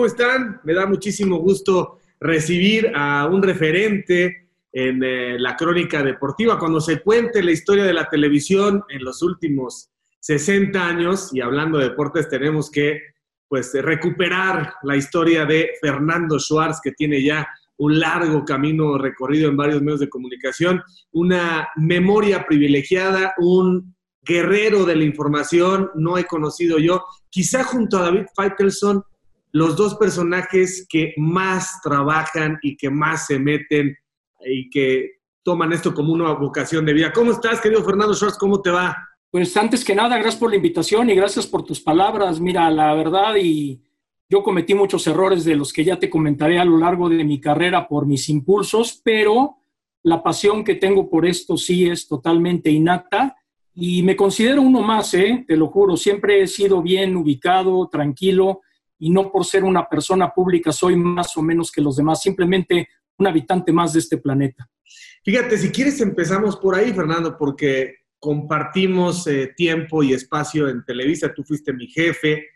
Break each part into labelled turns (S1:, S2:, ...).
S1: ¿cómo están? Me da muchísimo gusto recibir a un referente en eh, la crónica deportiva. Cuando se cuente la historia de la televisión en los últimos 60 años, y hablando de deportes, tenemos que pues, recuperar la historia de Fernando Schwartz, que tiene ya un largo camino recorrido en varios medios de comunicación, una memoria privilegiada, un guerrero de la información, no he conocido yo, quizá junto a David Feitelson, los dos personajes que más trabajan y que más se meten y que toman esto como una vocación de vida. ¿Cómo estás, querido Fernando Schwartz? ¿Cómo te va?
S2: Pues antes que nada, gracias por la invitación y gracias por tus palabras. Mira, la verdad, y yo cometí muchos errores de los que ya te comentaré a lo largo de mi carrera por mis impulsos, pero la pasión que tengo por esto sí es totalmente innata y me considero uno más, ¿eh? te lo juro, siempre he sido bien ubicado, tranquilo y no por ser una persona pública soy más o menos que los demás, simplemente un habitante más de este planeta.
S1: Fíjate, si quieres empezamos por ahí, Fernando, porque compartimos eh, tiempo y espacio en Televisa, tú fuiste mi jefe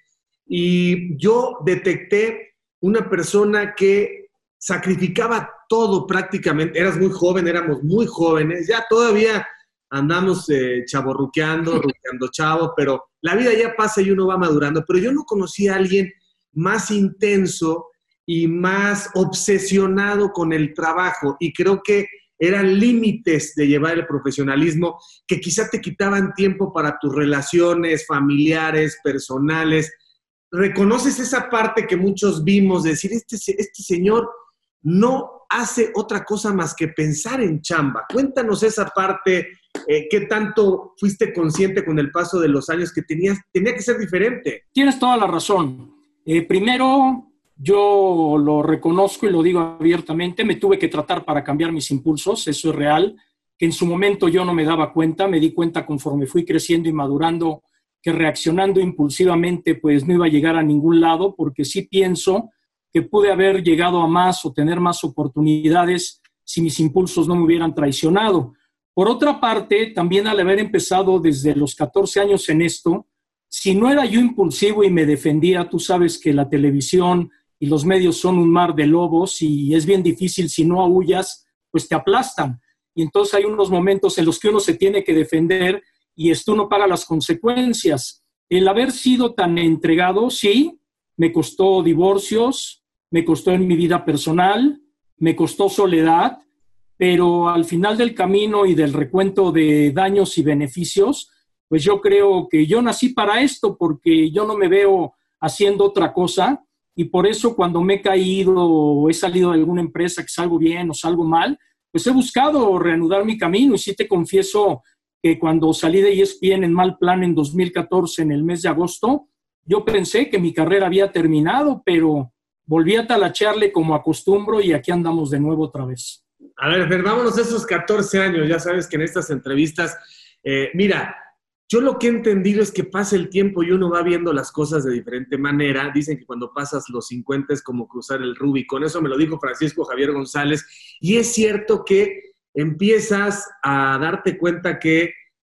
S1: y yo detecté una persona que sacrificaba todo prácticamente, eras muy joven, éramos muy jóvenes, ya todavía andamos eh, chaborruqueando, ruqueando chavo, pero la vida ya pasa y uno va madurando. Pero yo no conocí a alguien más intenso y más obsesionado con el trabajo y creo que eran límites de llevar el profesionalismo que quizá te quitaban tiempo para tus relaciones familiares, personales. ¿Reconoces esa parte que muchos vimos, de decir, este, este señor no hace otra cosa más que pensar en chamba? Cuéntanos esa parte eh, ¿qué tanto fuiste consciente con el paso de los años que tenías, tenía que ser diferente?
S2: Tienes toda la razón. Eh, primero, yo lo reconozco y lo digo abiertamente, me tuve que tratar para cambiar mis impulsos, eso es real, que en su momento yo no me daba cuenta, me di cuenta conforme fui creciendo y madurando que reaccionando impulsivamente pues no iba a llegar a ningún lado, porque sí pienso que pude haber llegado a más o tener más oportunidades si mis impulsos no me hubieran traicionado. Por otra parte, también al haber empezado desde los 14 años en esto, si no era yo impulsivo y me defendía, tú sabes que la televisión y los medios son un mar de lobos y es bien difícil si no aullas, pues te aplastan. Y entonces hay unos momentos en los que uno se tiene que defender y esto no paga las consecuencias. El haber sido tan entregado, sí, me costó divorcios, me costó en mi vida personal, me costó soledad, pero al final del camino y del recuento de daños y beneficios, pues yo creo que yo nací para esto porque yo no me veo haciendo otra cosa y por eso cuando me he caído o he salido de alguna empresa que salgo bien o salgo mal, pues he buscado reanudar mi camino y sí te confieso que cuando salí de ESPN en mal plan en 2014, en el mes de agosto, yo pensé que mi carrera había terminado, pero volví a talachearle como acostumbro y aquí andamos de nuevo otra vez.
S1: A ver, Fer, vámonos esos 14 años. Ya sabes que en estas entrevistas, eh, mira, yo lo que he entendido es que pasa el tiempo y uno va viendo las cosas de diferente manera. Dicen que cuando pasas los 50 es como cruzar el Rubicon. Eso me lo dijo Francisco Javier González. Y es cierto que empiezas a darte cuenta que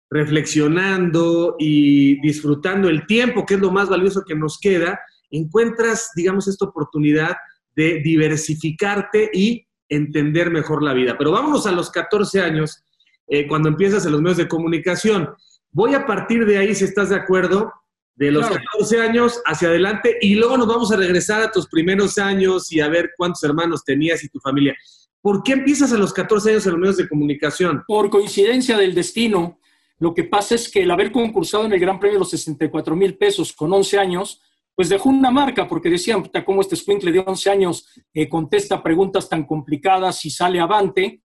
S1: reflexionando y disfrutando el tiempo, que es lo más valioso que nos queda, encuentras, digamos, esta oportunidad de diversificarte y entender mejor la vida. Pero vámonos a los 14 años, eh, cuando empiezas en los medios de comunicación. Voy a partir de ahí, si estás de acuerdo, de los 14 años hacia adelante y luego nos vamos a regresar a tus primeros años y a ver cuántos hermanos tenías y tu familia. ¿Por qué empiezas a los 14 años en los medios de comunicación?
S2: Por coincidencia del destino. Lo que pasa es que el haber concursado en el Gran Premio de los 64 mil pesos con 11 años, pues dejó una marca, porque decían, cómo este Squinkle de 11 años eh, contesta preguntas tan complicadas y sale avante.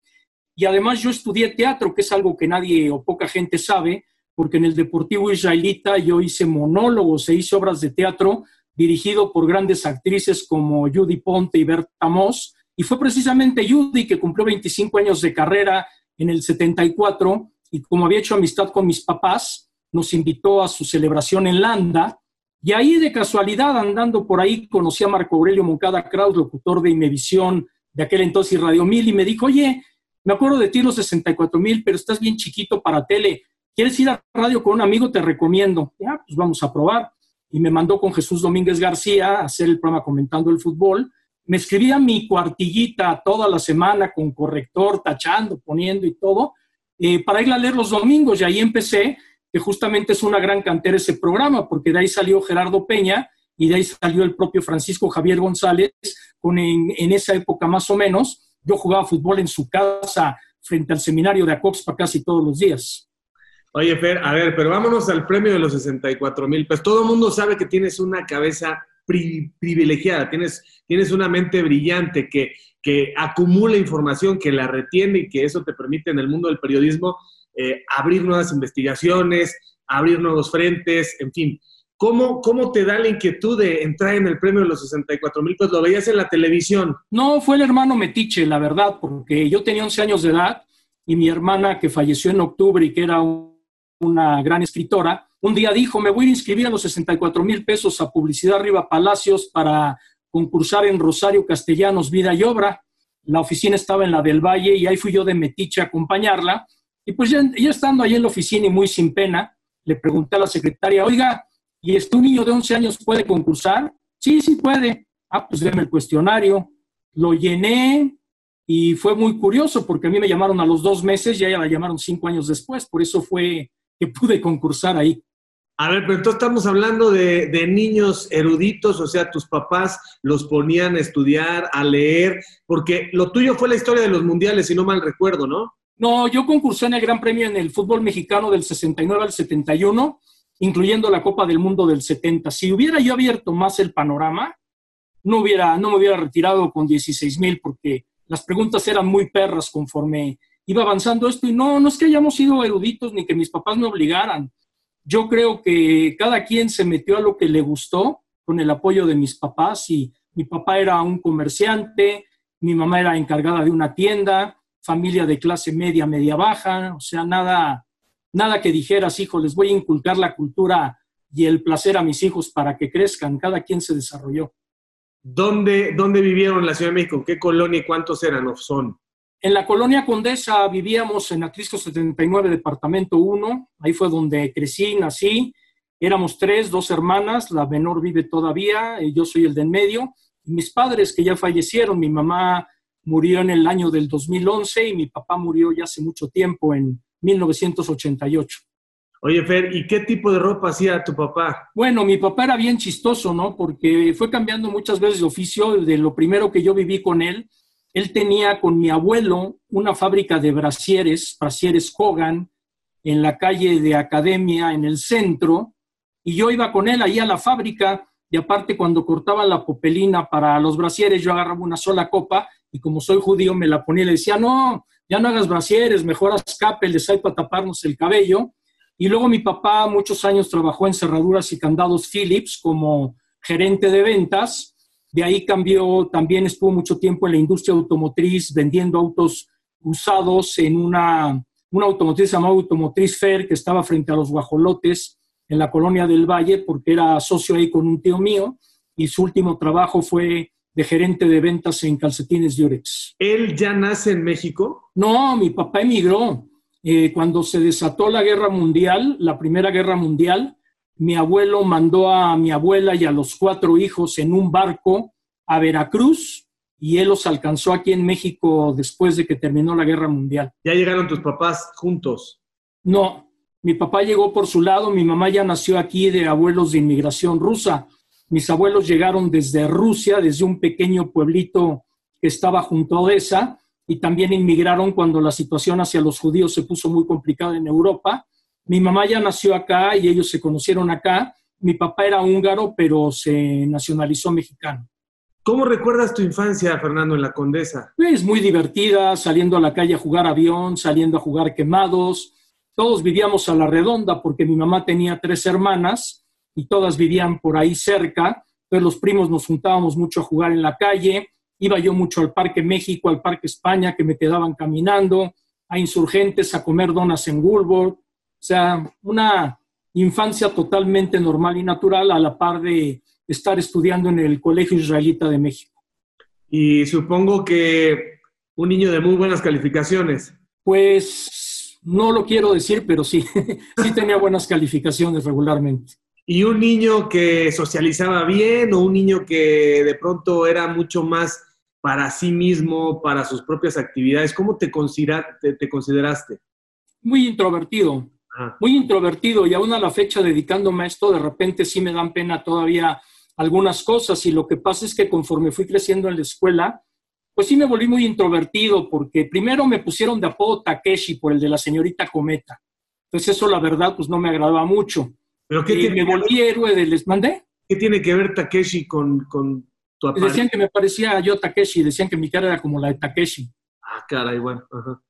S2: Y además yo estudié teatro, que es algo que nadie o poca gente sabe, porque en el Deportivo Israelita yo hice monólogos e hice obras de teatro dirigido por grandes actrices como Judy Ponte y Berta Moss. Y fue precisamente Judy que cumplió 25 años de carrera en el 74 y como había hecho amistad con mis papás, nos invitó a su celebración en Landa y ahí de casualidad, andando por ahí, conocí a Marco Aurelio Moncada Kraus, locutor de Imevisión de aquel entonces Radio Mil, y me dijo, oye, me acuerdo de ti los 64 mil, pero estás bien chiquito para tele. ¿Quieres ir a radio con un amigo? Te recomiendo. Ya, pues vamos a probar. y me mandó con Jesús Domínguez García a hacer el programa comentando el fútbol. Me escribía mi cuartillita toda la semana con corrector, tachando, poniendo y todo, eh, para ir a leer los domingos y ahí empecé, que justamente es una gran cantera ese programa, porque de ahí salió Gerardo Peña y de ahí salió el propio Francisco Javier González, con en, esa época más o menos, yo jugaba fútbol en su casa frente al seminario de Acoxpa casi todos los días.
S1: Oye, Fer, a ver, pero vámonos al premio de los 64 mil. Pues todo el mundo sabe que tienes una cabeza privilegiada, tienes, tienes una mente brillante que, que acumula información, que la retiene y que eso te permite en el mundo del periodismo eh, abrir nuevas investigaciones, abrir nuevos frentes, en fin. ¿Cómo, ¿Cómo te da la inquietud de entrar en el premio de los 64 mil? Pues lo veías en la televisión.
S2: No, fue el hermano Metiche, la verdad, porque yo tenía 11 años de edad y mi hermana, que falleció en octubre y que era una gran escritora, un día dijo, me voy a inscribir a los 64 mil pesos a Publicidad Arriba Palacios para concursar en Rosario Castellanos Vida y Obra. La oficina estaba en la del Valle y ahí fui yo de Metiche a acompañarla. Y pues ya, ya estando ahí en la oficina y muy sin pena, le pregunté a la secretaria, oiga, ¿Y este un niño de 11 años puede concursar? Sí, sí puede. Ah, pues déme el cuestionario. Lo llené y fue muy curioso porque a mí me llamaron a los dos meses y a ella la llamaron cinco años después. Por eso fue que pude concursar ahí.
S1: A ver, pero entonces estamos hablando de, de, niños eruditos, o sea, tus papás los ponían a estudiar, a leer, porque lo tuyo fue la historia de los mundiales, si no mal recuerdo, ¿no?
S2: No, yo concursé en el Gran Premio en el fútbol mexicano del 69 al 71 incluyendo la Copa del Mundo del 70. Si hubiera yo abierto más el panorama, no, hubiera, no me hubiera retirado con 16 mil porque las preguntas eran muy perras conforme iba avanzando esto y no, no es que hayamos sido eruditos ni que mis papás me obligaran. Yo creo que cada quien se metió a lo que le gustó con el apoyo de mis papás y mi papá era un comerciante, mi mamá era encargada de una tienda, familia de clase media, media baja, o sea, nada, nada que dijeras, hijo, les voy a inculcar la cultura y el placer a mis hijos para que crezcan. Cada quien se desarrolló.
S1: ¿Dónde, dónde vivieron en la Ciudad de México? ¿Qué colonia y cuántos eran o son?
S2: En la colonia Condesa vivíamos en Atrisco 79, departamento 1. Ahí fue donde crecí, nací. Éramos tres, dos hermanas. La menor vive todavía. Y yo soy el de en medio. Y mis padres que ya fallecieron. Mi mamá murió en el año del 2011 y mi papá murió ya hace mucho tiempo en 1988.
S1: Oye, Fer, ¿y qué tipo de ropa hacía tu papá?
S2: Bueno, mi papá era bien chistoso, ¿no? Porque fue cambiando muchas veces de oficio. De lo primero que yo viví con él, él tenía con mi abuelo una fábrica de brasieres, brasieres Hogan, en la calle de Academia, en el centro, y yo iba con él ahí a la fábrica, y aparte cuando cortaban la popelina para los brasieres, yo agarraba una sola copa, y como soy judío me la ponía y le decía, no, ya no hagas brasieres, mejor haz capeles ahí para taparnos el cabello. Y luego mi papá muchos años trabajó en cerraduras y candados Philips como gerente de ventas. De ahí cambió, también estuvo mucho tiempo en la industria automotriz vendiendo autos usados en una, una automotriz llamada Automotriz Fair que estaba frente a los guajolotes en la colonia del Valle porque era socio ahí con un tío mío y su último trabajo fue de gerente de ventas en calcetines Durex.
S1: ¿Él ya nace en México?
S2: No, mi papá emigró. Eh, cuando se desató la guerra mundial, la primera guerra mundial, mi abuelo mandó a mi abuela y a los cuatro hijos en un barco a Veracruz y él los alcanzó aquí en México después de que terminó la guerra mundial.
S1: ¿Ya llegaron tus papás juntos?
S2: No, mi papá llegó por su lado, mi mamá ya nació aquí de abuelos de inmigración rusa. Mis abuelos llegaron desde Rusia, desde un pequeño pueblito que estaba junto a Odessa, y también inmigraron cuando la situación hacia los judíos se puso muy complicada en Europa. Mi mamá ya nació acá y ellos se conocieron acá. Mi papá era húngaro, pero se nacionalizó mexicano.
S1: ¿Cómo recuerdas tu infancia, Fernando, en la Condesa?
S2: Pues muy divertida, saliendo a la calle a jugar avión, saliendo a jugar quemados. Todos vivíamos a la redonda porque mi mamá tenía tres hermanas y todas vivían por ahí cerca. Entonces los primos nos juntábamos mucho a jugar en la calle. Iba yo mucho al Parque México, al Parque España, que me quedaban caminando, a insurgentes, a comer donas en Woolworth. O sea, una infancia totalmente normal y natural a la par de estar estudiando en el Colegio Israelita de México.
S1: Y supongo que un niño de muy buenas calificaciones.
S2: Pues no lo quiero decir, pero sí, sí tenía buenas calificaciones regularmente.
S1: ¿Y un niño que socializaba bien o un niño que de pronto era mucho más para sí mismo, para sus propias actividades? ¿Cómo te, te, consideraste?
S2: Muy introvertido, muy introvertido y aún a la fecha dedicándome a esto, de repente sí me dan pena todavía algunas cosas y lo que pasa es que conforme fui creciendo en la escuela, pues sí me volví muy introvertido porque primero me pusieron de apodo Takeshi por el de la señorita Cometa. Entonces eso la verdad pues no me agradaba mucho. ¿Pero qué y me volví héroe del... ¿Mandé?
S1: ¿Qué tiene que ver Takeshi con, con tu
S2: aparato? Decían que me parecía yo Takeshi, decían que mi cara era como la de Takeshi.
S1: Ah, caray, bueno.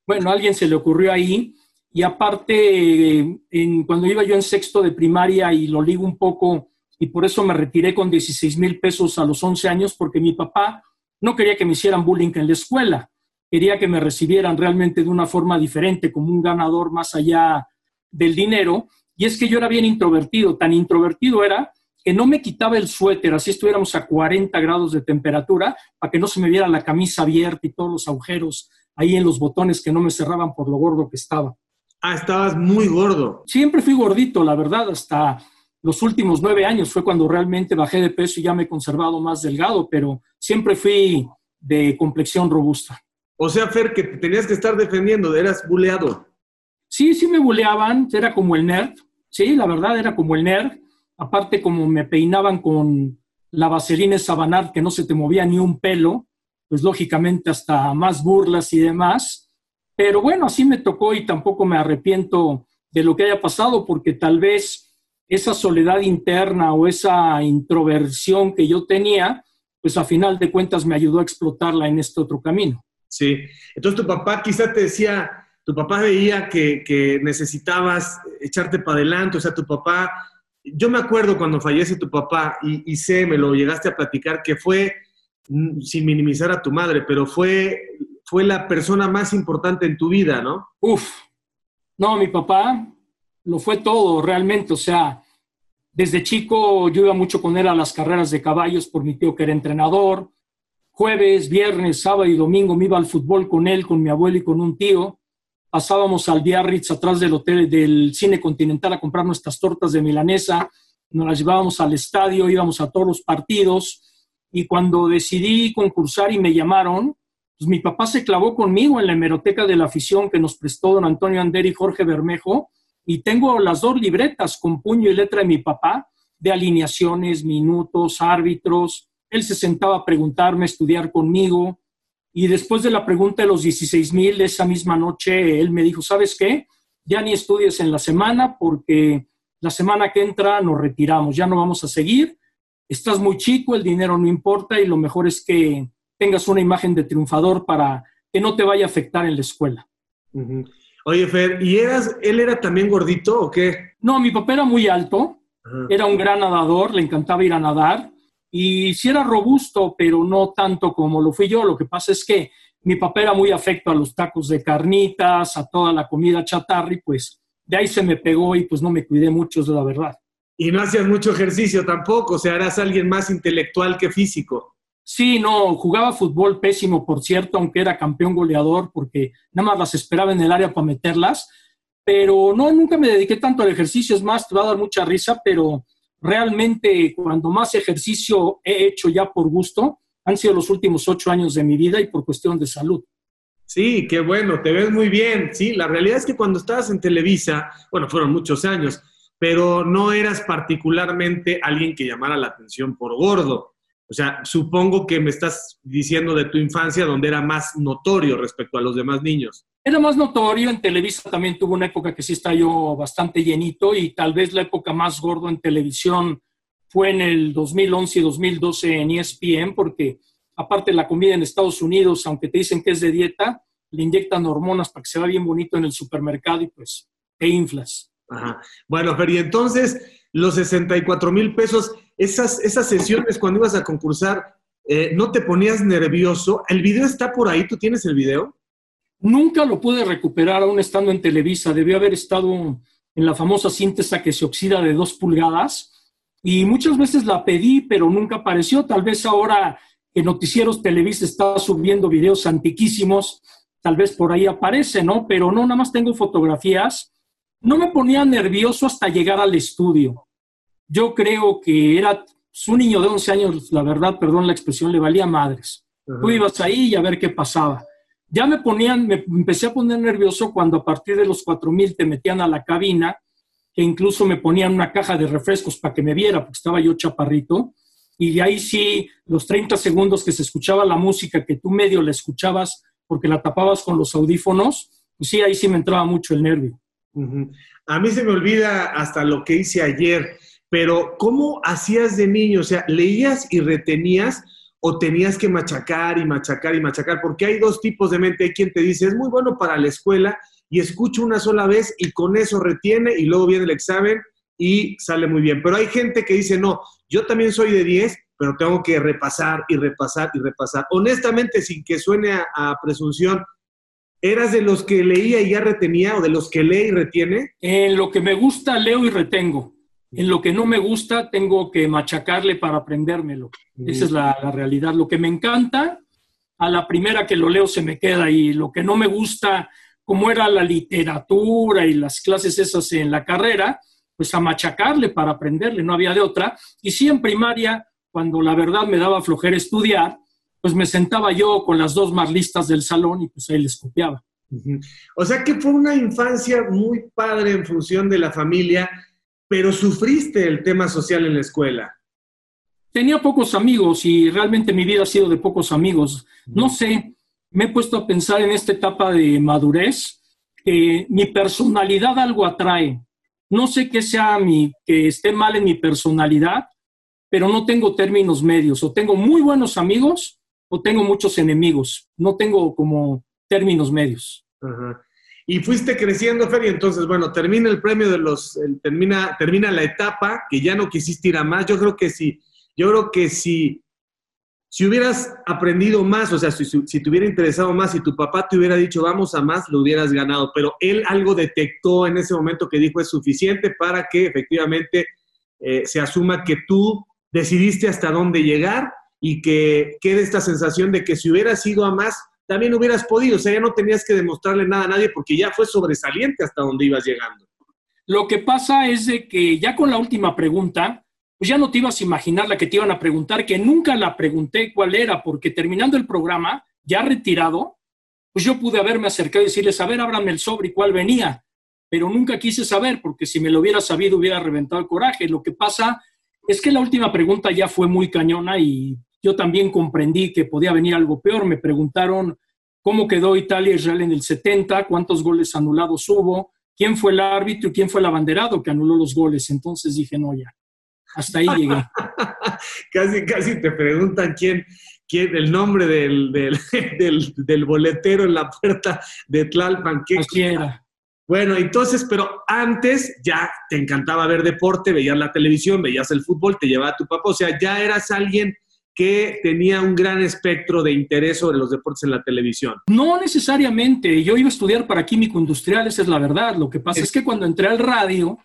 S2: Bueno, a alguien se le ocurrió ahí. Y aparte, en, cuando iba yo en sexto de primaria y lo ligo un poco, y por eso me retiré con 16 mil pesos a los 11 años, porque mi papá no quería que me hicieran bullying en la escuela. Quería que me recibieran realmente de una forma diferente, como un ganador más allá del dinero. Y es que yo era bien introvertido, tan introvertido era que no me quitaba el suéter, así estuviéramos a 40 grados de temperatura, para que no se me viera la camisa abierta y todos los agujeros ahí en los botones que no me cerraban por lo gordo que estaba.
S1: Ah, estabas muy gordo.
S2: Siempre fui gordito, la verdad, hasta los últimos nueve años fue cuando realmente bajé de peso y ya me he conservado más delgado, pero siempre fui de complexión robusta.
S1: O sea, Fer, que tenías que estar defendiendo, eras buleado.
S2: Sí, sí me buleaban, era como el nerd, sí, la verdad era como el nerd. Aparte, como me peinaban con la vaselina sabanart que no se te movía ni un pelo, pues lógicamente hasta más burlas y demás. Pero bueno, así me tocó y tampoco me arrepiento de lo que haya pasado, porque tal vez esa soledad interna o esa introversión que yo tenía, pues a final de cuentas me ayudó a explotarla en este otro camino.
S1: Sí, entonces tu papá quizá te decía, tu papá veía que, necesitabas echarte para adelante, o sea, tu papá, yo me acuerdo cuando fallece tu papá y, y sé, me lo llegaste a platicar, que fue, mm, sin minimizar a tu madre, pero fue, fue la persona más importante en tu vida, ¿no?
S2: Uf, no, mi papá lo fue todo realmente, o sea, desde chico yo iba mucho con él a las carreras de caballos por mi tío que era entrenador. Jueves, viernes, sábado y domingo me iba al fútbol con él, con mi abuelo y con un tío. Pasábamos al Biarritz atrás del hotel del cine continental a comprar nuestras tortas de milanesa, nos las llevábamos al estadio, íbamos a todos los partidos. Y cuando decidí concursar y me llamaron, pues mi papá se clavó conmigo en la hemeroteca de la afición que nos prestó don Antonio Ander y Jorge Bermejo y tengo las dos libretas con puño y letra de mi papá de alineaciones, minutos, árbitros. Él se sentaba a preguntarme, a estudiar conmigo, y después de la pregunta de los 16 mil, esa misma noche, él me dijo, ¿sabes qué? Ya ni estudies en la semana porque la semana que entra nos retiramos, ya no vamos a seguir. Estás muy chico, el dinero no importa y lo mejor es que tengas una imagen de triunfador para que no te vaya a afectar en la escuela.
S1: Oye, Fer, ¿y eras, él era también gordito o qué?
S2: No, mi papá era muy alto, era un gran nadador, le encantaba ir a nadar y sí era robusto, pero no tanto como lo fui yo. Lo que pasa es que mi papá era muy afecto a los tacos de carnitas, a toda la comida chatarra y pues de ahí se me pegó y pues no me cuidé mucho, es la verdad.
S1: Y no hacías mucho ejercicio tampoco, o sea, eras alguien más intelectual que físico.
S2: Sí, no, jugaba fútbol pésimo, por cierto, aunque era campeón goleador, porque nada más las esperaba en el área para meterlas, pero no, nunca me dediqué tanto al ejercicio, es más, te va a dar mucha risa, pero realmente cuando más ejercicio he hecho ya por gusto han sido los últimos ocho años de mi vida y por cuestión de salud.
S1: Sí, qué bueno, te ves muy bien. Sí, la realidad es que cuando estabas en Televisa, bueno, fueron muchos años, pero no eras particularmente alguien que llamara la atención por gordo. O sea, supongo que me estás diciendo de tu infancia donde era más notorio respecto a los demás niños.
S2: Era más notorio, en Televisa también tuvo una época que sí está yo bastante llenito y tal vez la época más gordo en televisión fue en el 2011 y 2012 en ESPN, porque aparte la comida en Estados Unidos, aunque te dicen que es de dieta, le inyectan hormonas para que se vea bien bonito en el supermercado y pues te inflas.
S1: Ajá. Bueno, pero y entonces los 64 mil pesos, esas, esas sesiones cuando ibas a concursar, eh, ¿no te ponías nervioso? ¿El video está por ahí? ¿Tú tienes el video?
S2: Nunca lo pude recuperar aún estando en Televisa. Debió haber estado en la famosa síntesis que se oxida de dos pulgadas. Y muchas veces la pedí, pero nunca apareció. Tal vez ahora que Noticieros Televisa está subiendo videos antiquísimos, tal vez por ahí aparece, ¿no? Pero no, nada más tengo fotografías. No me ponía nervioso hasta llegar al estudio yo creo que era su niño de 11 años, la verdad, perdón la expresión, le valía madres. Tú ibas ahí y a ver qué pasaba. Ya me ponían, me empecé a poner nervioso cuando a partir de los 4000 te metían a la cabina, que incluso me ponían una caja de refrescos para que me viera, porque estaba yo chaparrito. Y de ahí sí, los 30 segundos que se escuchaba la música, que tú medio la escuchabas porque la tapabas con los audífonos, pues sí, ahí sí me entraba mucho el nervio.
S1: A mí se me olvida hasta lo que hice ayer, pero ¿cómo hacías de niño? O sea, ¿leías y retenías o tenías que machacar y machacar y machacar? Porque hay dos tipos de mente. Hay quien te dice, es muy bueno para la escuela y escucha una sola vez y con eso retiene y luego viene el examen y sale muy bien. Pero hay gente que dice, no, yo también soy de 10, pero tengo que repasar y repasar y repasar. Honestamente, sin que suene a, presunción, ¿eras de los que leía y ya retenía o de los que lee y retiene?
S2: En lo que me gusta, leo y retengo. En lo que no me gusta, tengo que machacarle para aprendérmelo. Esa es la, la, realidad. Lo que me encanta, a la primera que lo leo se me queda y lo que no me gusta, como era la literatura y las clases esas en la carrera, pues a machacarle para aprenderle, no había de otra. Y sí en primaria cuando la verdad me daba flojera estudiar, pues me sentaba yo con las dos más listas del salón y pues ahí les copiaba.
S1: O sea que fue una infancia muy padre en función de la familia, pero sufriste el tema social en la escuela.
S2: Tenía pocos amigos y realmente mi vida ha sido de pocos amigos. No sé, me he puesto a pensar en esta etapa de madurez que mi personalidad algo atrae. No sé qué sea mi, que esté mal en mi personalidad, pero no tengo términos medios. O tengo muy buenos amigos o tengo muchos enemigos. No tengo como términos medios.
S1: Y fuiste creciendo, Fer, y entonces, bueno, termina el premio de los, termina, termina la etapa que ya no quisiste ir a más. Yo creo que sí, yo creo que si, si hubieras aprendido más, o sea, si, si, te hubiera interesado más, si tu papá te hubiera dicho vamos a más, lo hubieras ganado. Pero él algo detectó en ese momento que dijo es suficiente para que efectivamente eh, se asuma que tú decidiste hasta dónde llegar y que quede esta sensación de que si hubieras ido a más, también hubieras podido, o sea, ya no tenías que demostrarle nada a nadie porque ya fue sobresaliente hasta donde ibas llegando.
S2: Lo que pasa es de que ya con la última pregunta, pues ya no te ibas a imaginar la que te iban a preguntar, que nunca la pregunté cuál era, porque terminando el programa, ya retirado, pues yo pude haberme acercado y decirles, a ver, ábrame el sobre y cuál venía, pero nunca quise saber, porque si me lo hubiera sabido hubiera reventado el coraje. Lo que pasa es que la última pregunta ya fue muy cañona y yo también comprendí que podía venir algo peor. Me preguntaron cómo quedó Italia e Israel en el 70, cuántos goles anulados hubo, quién fue el árbitro y quién fue el abanderado que anuló los goles. Entonces dije, no, ya, hasta ahí llegué.
S1: casi, casi te preguntan quién, quién el nombre del, del, del, boletero en la puerta de Tlalpan.
S2: ¿Qué era.
S1: Bueno, entonces, pero antes ya te encantaba ver deporte, veías la televisión, veías el fútbol, te llevaba tu papá, o sea, ya eras alguien que tenía un gran espectro de interés sobre los deportes en la televisión.
S2: No necesariamente, yo iba a estudiar para químico industrial, esa es la verdad. Lo que pasa es, que cuando entré al radio,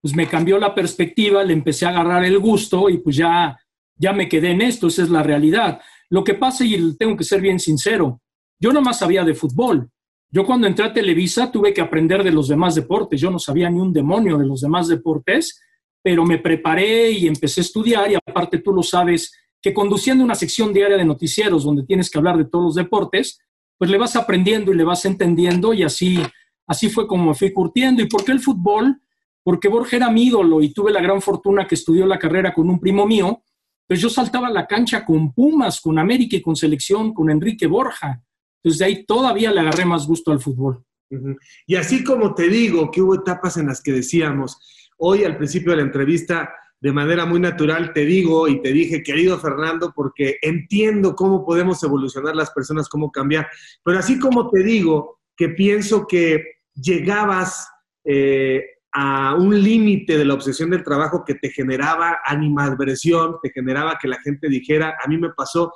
S2: pues me cambió la perspectiva, le empecé a agarrar el gusto y pues ya, ya me quedé en esto, esa es la realidad. Lo que pasa, y tengo que ser bien sincero, yo nomás sabía de fútbol, yo cuando entré a Televisa tuve que aprender de los demás deportes. Yo no sabía ni un demonio de los demás deportes, pero me preparé y empecé a estudiar y aparte tú lo sabes que conduciendo una sección diaria de noticieros donde tienes que hablar de todos los deportes, pues le vas aprendiendo y le vas entendiendo y así, así fue como me fui curtiendo. ¿Y por qué el fútbol? Porque Borja era mi ídolo y tuve la gran fortuna que estudió la carrera con un primo mío, pues yo saltaba a la cancha con Pumas, con América y con selección, con Enrique Borja. Entonces de ahí todavía le agarré más gusto al fútbol.
S1: Y así como te digo que hubo etapas en las que decíamos, hoy al principio de la entrevista, de manera muy natural, te digo y te dije, querido Fernando, porque entiendo cómo podemos evolucionar las personas, cómo cambiar, pero así como te digo que pienso que llegabas eh, a un límite de la obsesión del trabajo que te generaba animadversión, te generaba que la gente dijera, a mí me pasó,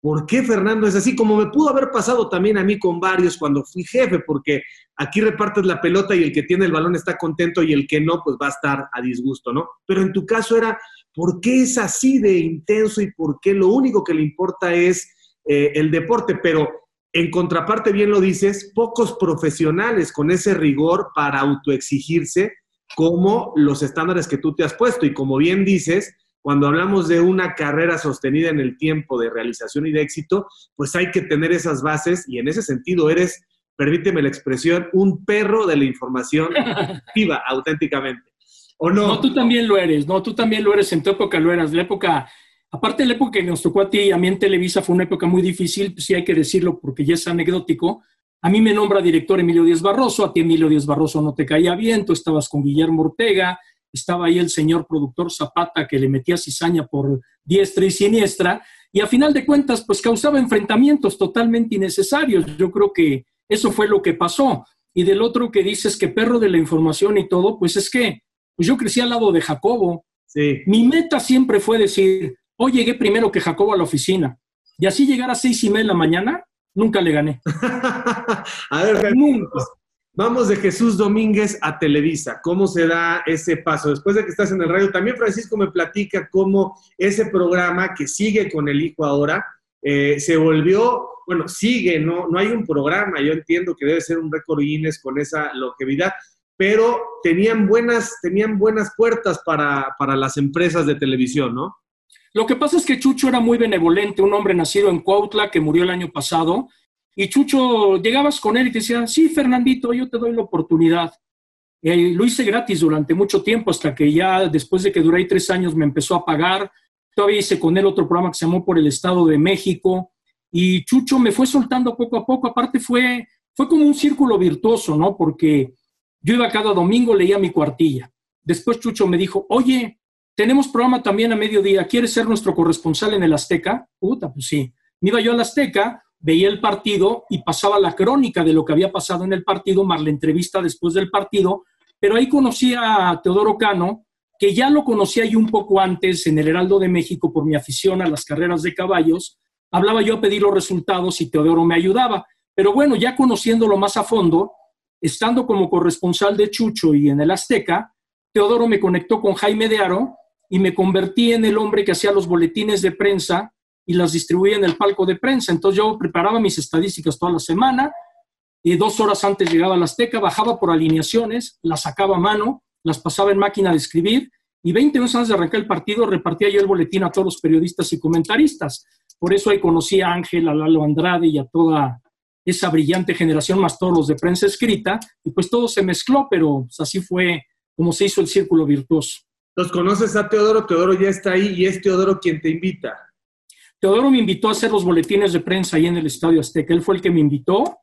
S1: ¿Por qué Fernando es así? Como me pudo haber pasado también a mí con varios cuando fui jefe, porque aquí repartes la pelota y el que tiene el balón está contento y el que no, pues va a estar a disgusto, ¿no? Pero en tu caso era, ¿por qué es así de intenso y por qué lo único que le importa es eh, el deporte? Pero en contraparte, bien lo dices, pocos profesionales con ese rigor para autoexigirse como los estándares que tú te has puesto. Y como bien dices, cuando hablamos de una carrera sostenida en el tiempo de realización y de éxito, pues hay que tener esas bases y en ese sentido eres, permíteme la expresión, un perro de la información viva auténticamente. ¿O no?
S2: No, tú también lo eres, no, tú también lo eres, en tu época lo eras, la época Aparte de la época que nos tocó a ti y a mí en Televisa fue una época muy difícil, pues sí hay que decirlo porque ya es anecdótico. A mí me nombra director Emilio Díaz Barroso, a ti Emilio Díaz Barroso no te caía bien, tú estabas con Guillermo Ortega, estaba ahí el señor productor Zapata que le metía cizaña por diestra y siniestra, y a final de cuentas, pues causaba enfrentamientos totalmente innecesarios. Yo creo que eso fue lo que pasó. Y del otro que dices que perro de la información y todo, pues es que pues yo crecí al lado de Jacobo. Sí. Mi meta siempre fue decir, Hoy llegué primero que Jacobo a la oficina. Y así llegar a seis y media de la mañana, nunca le gané.
S1: a ver, nunca. Vamos de Jesús Domínguez a Televisa. ¿Cómo se da ese paso? Después de que estás en el radio, también Francisco me platica cómo ese programa que sigue con el hijo ahora eh, se volvió, bueno, sigue, no, no hay un programa. Yo entiendo que debe ser un récord Guinness con esa longevidad, pero tenían buenas, tenían buenas puertas para, para las empresas de televisión, ¿no?
S2: Lo que pasa es que Chucho era muy benevolente, un hombre nacido en Cuautla que murió el año pasado. Y Chucho, llegabas con él y te decía, sí, Fernandito, yo te doy la oportunidad. Y lo hice gratis durante mucho tiempo, hasta que ya después de que duré tres años me empezó a pagar. Todavía hice con él otro programa que se llamó Por el Estado de México. Y Chucho me fue soltando poco a poco. Aparte fue, fue como un círculo virtuoso, ¿no? Porque yo iba cada domingo, leía mi cuartilla. Después Chucho me dijo, oye, tenemos programa también a mediodía. ¿Quieres ser nuestro corresponsal en el Azteca? Puta, pues sí. Me iba yo al Azteca, veía el partido y pasaba la crónica de lo que había pasado en el partido, más la entrevista después del partido. Pero ahí conocí a Teodoro Cano, que ya lo conocía yo un poco antes en el Heraldo de México por mi afición a las carreras de caballos. Hablaba yo a pedir los resultados y Teodoro me ayudaba. Pero bueno, ya conociéndolo más a fondo, estando como corresponsal de Chucho y en el Azteca, Teodoro me conectó con Jaime de Aro y me convertí en el hombre que hacía los boletines de prensa y las distribuía en el palco de prensa. Entonces yo preparaba mis estadísticas toda la semana y dos horas antes llegaba a la Azteca, bajaba por alineaciones, las sacaba a mano, las pasaba en máquina de escribir y 20 minutos antes de arrancar el partido repartía yo el boletín a todos los periodistas y comentaristas. Por eso ahí conocí a Ángel, a Lalo Andrade y a toda esa brillante generación, más todos los de prensa escrita, y pues todo se mezcló, pero pues, así fue como se hizo el círculo virtuoso.
S1: Los conoces a Teodoro, Teodoro ya está ahí y es Teodoro quien te invita.
S2: Teodoro me invitó a hacer los boletines de prensa ahí en el Estadio Azteca. Él fue el que me invitó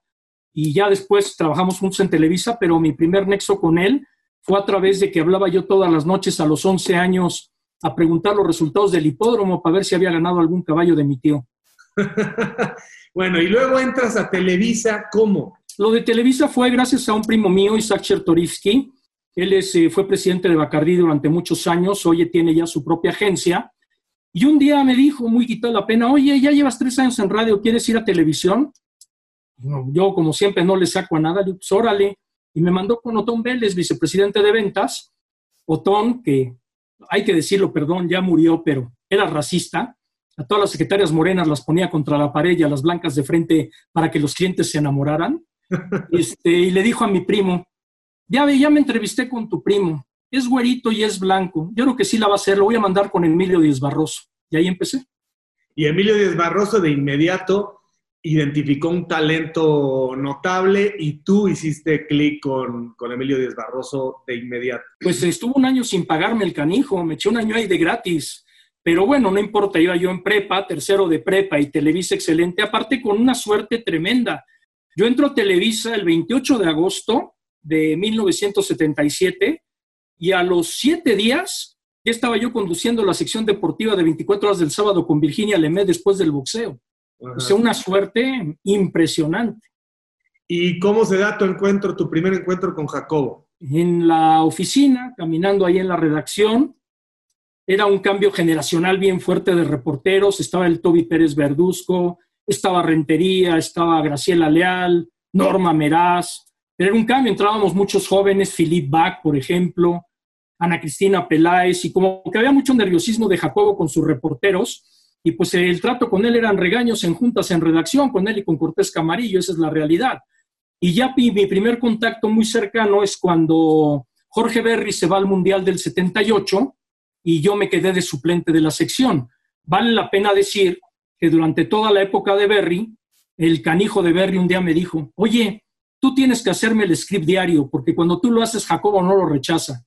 S2: y ya después trabajamos juntos en Televisa, pero mi primer nexo con él fue a través de que hablaba yo todas las noches a los 11 años a preguntar los resultados del hipódromo para ver si había ganado algún caballo de mi tío.
S1: bueno, y luego entras a Televisa, ¿cómo?
S2: Lo de Televisa fue gracias a un primo mío, Isaac Chertorivsky, él eh, fue presidente de Bacardí durante muchos años, hoy tiene ya su propia agencia. Y un día me dijo, muy quitado la pena, oye, ya llevas tres años en radio, ¿quieres ir a televisión? yo, como siempre, no le saco a nada, le pues órale. Y me mandó con Otón Vélez, vicepresidente de ventas. Otón, que hay que decirlo, perdón, ya murió, pero era racista. A todas las secretarias morenas las ponía contra la pared y a las blancas de frente para que los clientes se enamoraran. Este, y le dijo a mi primo, ya, ya me entrevisté con tu primo, es güerito y es blanco. Yo creo que sí la va a hacer, lo voy a mandar con Emilio Díaz Barroso. Y ahí empecé.
S1: Y Emilio Díaz Barroso de inmediato identificó un talento notable y tú hiciste clic con, con, Emilio Díaz Barroso de inmediato.
S2: Pues estuvo un año sin pagarme el canijo, me eché un año ahí de gratis. Pero bueno, no importa, iba yo en prepa, tercero de prepa y Televisa excelente, aparte con una suerte tremenda. Yo entro a Televisa el 28 de agosto de 1977 y a los siete días ya estaba yo conduciendo la sección deportiva de 24 horas del sábado con Virginia Lemé después del boxeo. O sea, una suerte impresionante.
S1: ¿Y cómo se da tu encuentro, tu primer encuentro con Jacobo?
S2: En la oficina, caminando ahí en la redacción, era un cambio generacional bien fuerte de reporteros. Estaba el Toby Pérez Verduzco, estaba Rentería, estaba Graciela Leal, Norma Meraz, era un cambio, entrábamos muchos jóvenes, Philip Bach, por ejemplo, Ana Cristina Peláez, y como que había mucho nerviosismo de Jacobo con sus reporteros, y pues el trato con él eran regaños en juntas en redacción, con él y con Cortés Camarillo, esa es la realidad. Y ya mi, primer contacto muy cercano es cuando Jorge Berry se va al Mundial del 78 y yo me quedé de suplente de la sección. Vale la pena decir que durante toda la época de Berry, el canijo de Berry un día me dijo, oye, tú tienes que hacerme el script diario, porque cuando tú lo haces, Jacobo no lo rechaza.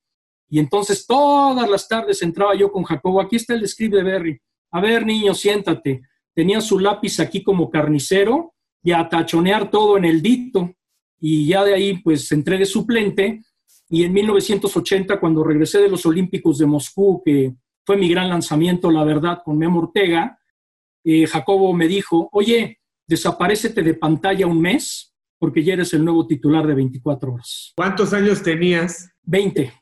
S2: Y entonces todas las tardes entraba yo con Jacobo, aquí está el script de Berry. A ver, niño, siéntate. Tenía su lápiz aquí como carnicero y a tachonear todo en el dito. Y ya de ahí, pues, entré de suplente. Y en 1980, cuando regresé de los Olímpicos de Moscú, que fue mi gran lanzamiento, la verdad, con Memo Ortega, eh, Jacobo me dijo, oye, desaparecete de pantalla un mes porque ya eres el nuevo titular de 24 horas.
S1: ¿Cuántos años tenías?
S2: 20.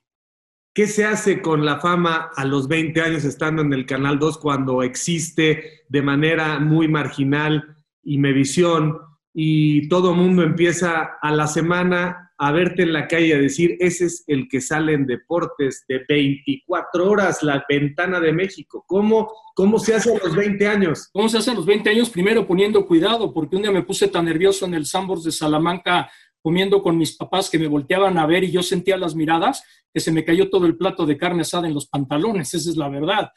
S1: ¿Qué se hace con la fama a los 20 años estando en el Canal 2 cuando existe de manera muy marginal y Mevisión y todo mundo empieza a la semana a verte en la calle a decir, ese es el que sale en deportes de 24 horas, la ventana de México. ¿Cómo, cómo se hace a los 20 años?
S2: ¿Cómo se hace a los 20 años? Primero poniendo cuidado, porque un día me puse tan nervioso en el Sambors de Salamanca comiendo con mis papás que me volteaban a ver y yo sentía las miradas, que se me cayó todo el plato de carne asada en los pantalones, esa es la verdad.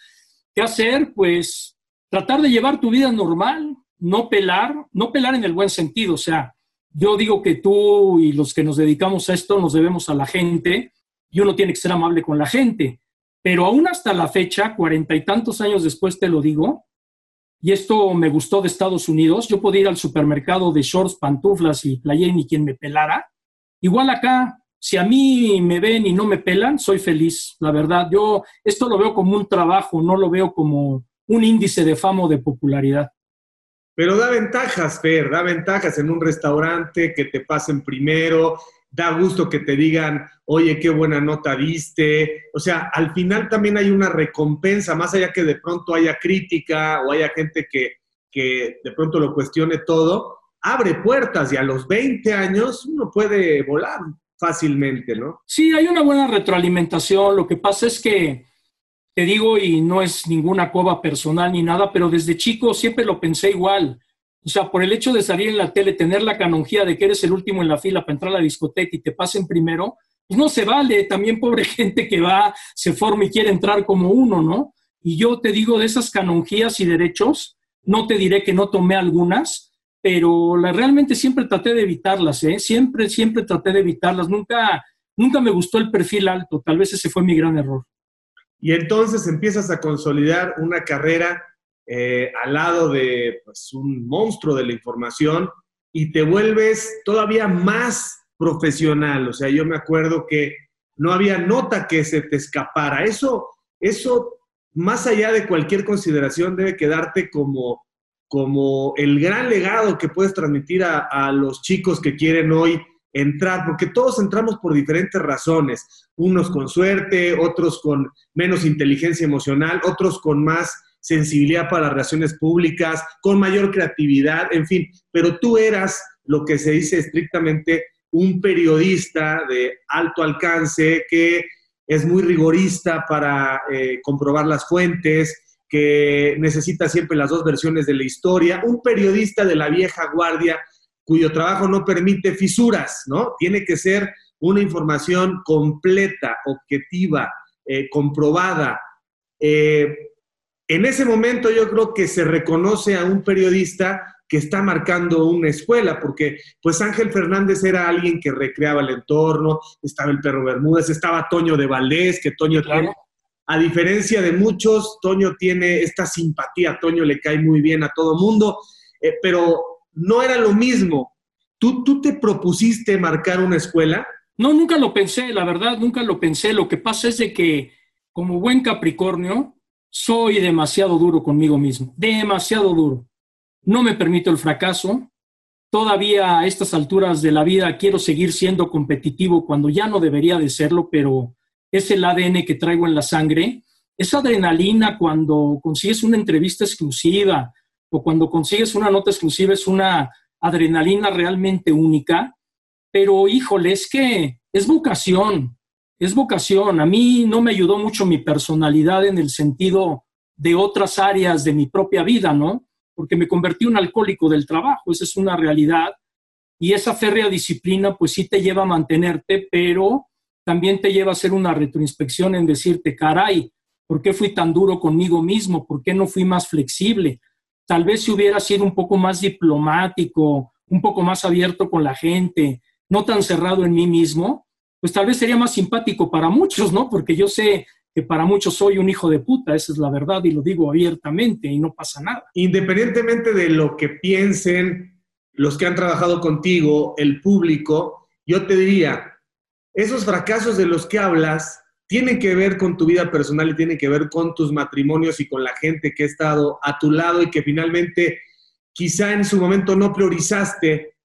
S2: ¿Qué hacer? Pues tratar de llevar tu vida normal, no pelar, no pelar en el buen sentido, o sea, yo digo que tú y los que nos dedicamos a esto nos debemos a la gente y uno tiene que ser amable con la gente. Pero aún hasta la fecha, cuarenta y tantos años después te lo digo, y esto me gustó de Estados Unidos, yo podía ir al supermercado de shorts, pantuflas y playera y quien me pelara. Igual acá, si a mí me ven y no me pelan, soy feliz, la verdad. Yo esto lo veo como un trabajo, no lo veo como un índice de fama o de popularidad.
S1: Pero da ventajas, Fer, da ventajas en un restaurante que te pasen primero, da gusto que te digan, oye, qué buena nota diste. O sea, al final también hay una recompensa, más allá que de pronto haya crítica o haya gente que, que de pronto lo cuestione todo, abre puertas y a los 20 años uno puede volar fácilmente, ¿no?
S2: Sí, hay una buena retroalimentación. Lo que pasa es que, te digo, y no es ninguna coba personal ni nada, pero desde chico siempre lo pensé igual. O sea, por el hecho de salir en la tele, tener la canonjía de que eres el último en la fila para entrar a la discoteca y te pasen primero, pues no se vale. También pobre gente que va, se forma y quiere entrar como uno, ¿no? Y yo te digo, de esas canonjías y derechos, no te diré que no tomé algunas, pero la, realmente siempre traté de evitarlas, ¿eh? Siempre, siempre traté de evitarlas. Nunca, nunca me gustó el perfil alto. Tal vez ese fue mi gran error.
S1: Y entonces empiezas a consolidar una carrera eh, al lado de pues, un monstruo de la información y te vuelves todavía más profesional. O sea, yo me acuerdo que no había nota que se te escapara. Eso, eso más allá de cualquier consideración, debe quedarte como, como el gran legado que puedes transmitir a, a los chicos que quieren hoy entrar, porque todos entramos por diferentes razones, unos con suerte, otros con menos inteligencia emocional, otros con más sensibilidad para las relaciones públicas, con mayor creatividad, en fin, pero tú eras lo que se dice estrictamente un periodista de alto alcance que es muy rigorista para eh, comprobar las fuentes, que necesita siempre las dos versiones de la historia, un periodista de la vieja guardia cuyo trabajo no permite fisuras, ¿no? Tiene que ser una información completa, objetiva, eh, comprobada. Eh, en ese momento yo creo que se reconoce a un periodista que está marcando una escuela, porque pues Ángel Fernández era alguien que recreaba el entorno, estaba el perro Bermúdez, estaba Toño de Valdés, que Toño tiene, a diferencia de muchos, Toño tiene esta simpatía, Toño le cae muy bien a todo mundo, eh, pero no era lo mismo. ¿Tú, ¿Tú te propusiste marcar una escuela?
S2: No, nunca lo pensé, la verdad, nunca lo pensé. Lo que pasa es de que, como buen Capricornio, soy demasiado duro conmigo mismo, demasiado duro. No me permito el fracaso. Todavía a estas alturas de la vida quiero seguir siendo competitivo cuando ya no debería de serlo, pero es el ADN que traigo en la sangre. Esa adrenalina cuando consigues una entrevista exclusiva o cuando consigues una nota exclusiva es una adrenalina realmente única, pero híjole, es que es vocación, es vocación. A mí no me ayudó mucho mi personalidad en el sentido de otras áreas de mi propia vida, ¿no? Porque me convertí en un alcohólico del trabajo, esa es una realidad. Y esa férrea disciplina, pues sí te lleva a mantenerte, pero también te lleva a hacer una retroinspección en decirte, caray, ¿por qué fui tan duro conmigo mismo? ¿Por qué no fui más flexible? Tal vez si hubiera sido un poco más diplomático, un poco más abierto con la gente, no tan cerrado en mí mismo, pues tal vez sería más simpático para muchos, ¿no? Porque yo sé que para muchos soy un hijo de puta, esa es la verdad y lo digo abiertamente y no pasa nada.
S1: Independientemente de lo que piensen los que han trabajado contigo, el público, yo te diría, esos fracasos de los que hablas tienen que ver con tu vida personal y tienen que ver con tus matrimonios y con la gente que ha estado a tu lado y que finalmente quizá en su momento no priorizaste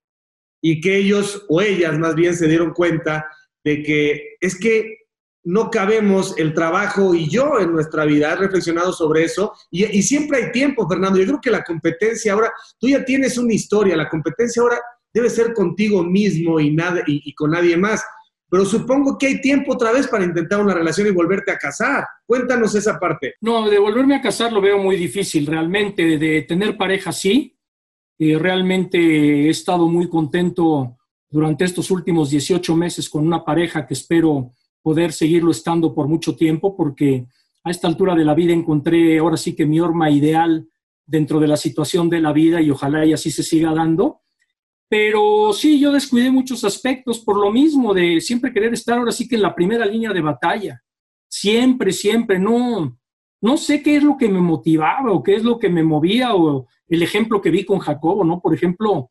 S1: y que ellos o ellas más bien se dieron cuenta de que es que no cabemos el trabajo y yo en nuestra vida he reflexionado sobre eso y, siempre hay tiempo, Fernando. Yo creo que la competencia ahora, tú ya tienes una historia, la competencia ahora debe ser contigo mismo y, nada, y, con nadie más. Pero supongo que hay tiempo otra vez para intentar una relación y volverte a casar. Cuéntanos esa parte.
S2: No, de volverme a casar lo veo muy difícil, realmente. De tener pareja sí. Y realmente he estado muy contento durante estos últimos 18 meses con una pareja que espero poder seguirlo estando por mucho tiempo, porque a esta altura de la vida encontré ahora sí que mi horma ideal dentro de la situación de la vida y ojalá y así se siga dando. Pero sí, yo descuidé muchos aspectos por lo mismo de siempre querer estar ahora sí que en la primera línea de batalla. Siempre, siempre, no, no sé qué es lo que me motivaba o qué es lo que me movía o el ejemplo que vi con Jacobo, ¿no? Por ejemplo,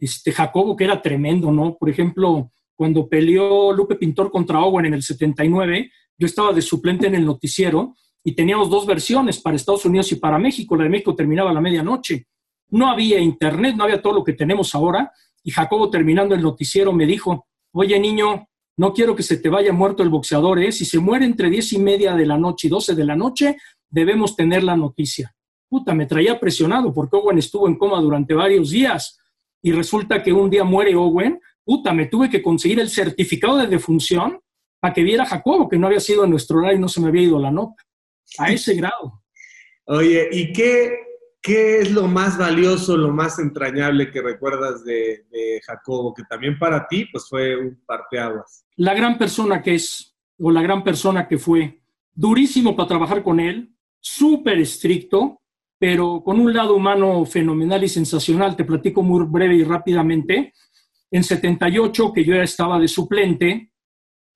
S2: este Jacobo que era tremendo, ¿no? Por ejemplo, cuando peleó Lupe Pintor contra Owen en el 79, yo estaba de suplente en el noticiero y teníamos dos versiones para Estados Unidos y para México. La de México terminaba a la medianoche. No había internet, no había todo lo que tenemos ahora. Y Jacobo, terminando el noticiero, me dijo, oye niño, no quiero que se te vaya muerto el boxeador, ¿eh? Si se muere entre diez y media de la noche y doce de la noche, debemos tener la noticia. Puta, me traía presionado porque Owen estuvo en coma durante varios días y resulta que un día muere Owen. Puta, me tuve que conseguir el certificado de defunción para que viera Jacobo, que no había sido en nuestro horario y no se me había ido la nota. A ese grado.
S1: Oye, ¿y qué, ¿Qué es lo más valioso, lo más entrañable que recuerdas de, Jacobo, que también para ti pues fue un parteaguas?
S2: La gran persona que es, o la gran persona que fue, durísimo para trabajar con él, súper estricto, pero con un lado humano fenomenal y sensacional. Te platico muy breve y rápidamente. En 78, que yo ya estaba de suplente,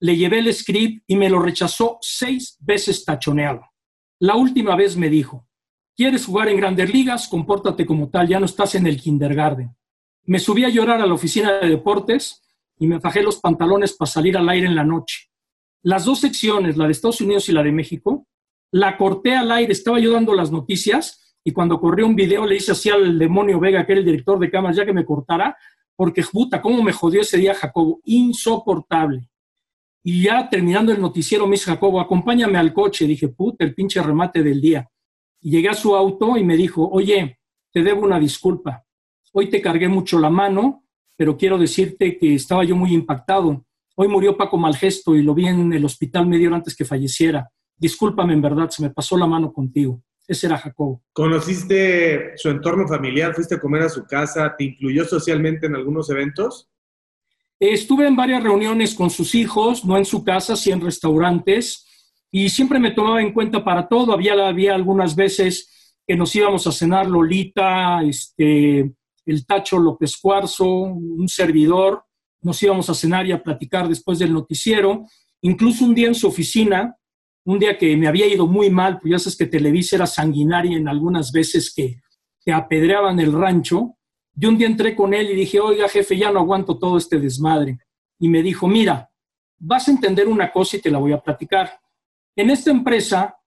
S2: le llevé el script y me lo rechazó seis veces tachoneado. La última vez me dijo, ¿Quieres jugar en grandes ligas? Compórtate como tal, ya no estás en el kindergarten. Me subí a llorar a la oficina de deportes y me fajé los pantalones para salir al aire en la noche. Las dos secciones, la de Estados Unidos y la de México, la corté al aire, estaba yo dando las noticias y cuando corrió un video le hice así al demonio Vega, que era el director de cámaras, ya que me cortara, porque puta, cómo me jodió ese día Jacobo, insoportable. Y ya terminando el noticiero, me dice Jacobo, acompáñame al coche. Dije, puta, el pinche remate del día llegué a su auto y me dijo, oye, te debo una disculpa. Hoy te cargué mucho la mano, pero quiero decirte que estaba yo muy impactado. Hoy murió Paco Malgesto y lo vi en el hospital medio hora antes que falleciera. Discúlpame, en verdad, se me pasó la mano contigo. Ese era Jacobo.
S1: ¿Conociste su entorno familiar? ¿Fuiste a comer a su casa? ¿Te incluyó socialmente en algunos eventos?
S2: Estuve en varias reuniones con sus hijos, no en su casa, sí en restaurantes y siempre me tomaba en cuenta para todo. Había, había algunas veces que nos íbamos a cenar Lolita, este, el Tacho López Cuarzo, un servidor, nos íbamos a cenar y a platicar después del noticiero. Incluso un día en su oficina, un día que me había ido muy mal, pues ya sabes que Televisa era sanguinaria en algunas veces que, que apedreaban el rancho. Yo un día entré con él y dije, oiga jefe, ya no aguanto todo este desmadre. Y me dijo, mira, vas a entender una cosa y te la voy a platicar. En esta empresa,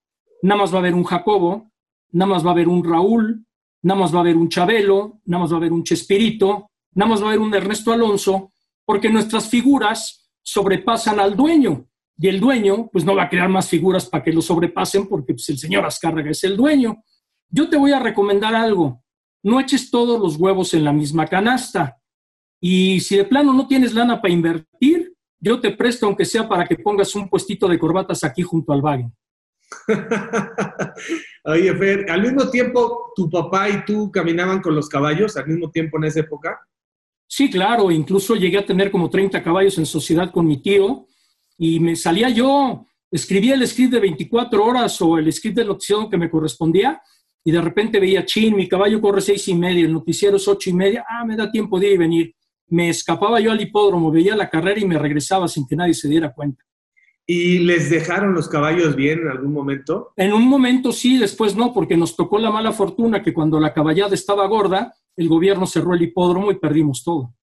S2: nada más va a haber un Jacobo, nada más va a haber un Raúl, nada más va a haber un Chabelo, nada más va a haber un Chespirito, nada más va a haber un Ernesto Alonso, porque nuestras figuras sobrepasan al dueño. Y el dueño, pues no va a crear más figuras para que lo sobrepasen, porque pues, el señor Azcárraga es el dueño. Yo te voy a recomendar algo. No eches todos los huevos en la misma canasta. Y si de plano no tienes lana para invertir, yo te presto aunque sea para que pongas un puestito de corbatas aquí junto al wagon.
S1: Oye, Fer, al mismo tiempo, ¿tu papá y tú caminaban con los caballos al mismo tiempo en esa época?
S2: Sí, claro, incluso llegué a tener como 30 caballos en sociedad con mi tío y me salía yo, escribía el script de 24 horas o el script de noticiero que me correspondía y de repente veía, chin, mi caballo corre seis y media, el noticiero es ocho y media, ah, me da tiempo de ir y venir. Me escapaba yo al hipódromo, veía la carrera y me regresaba sin que nadie se diera cuenta.
S1: ¿Y les dejaron los caballos bien en algún momento?
S2: En un momento sí, después no, porque nos tocó la mala fortuna que cuando la caballada estaba gorda, el gobierno cerró el hipódromo y perdimos todo.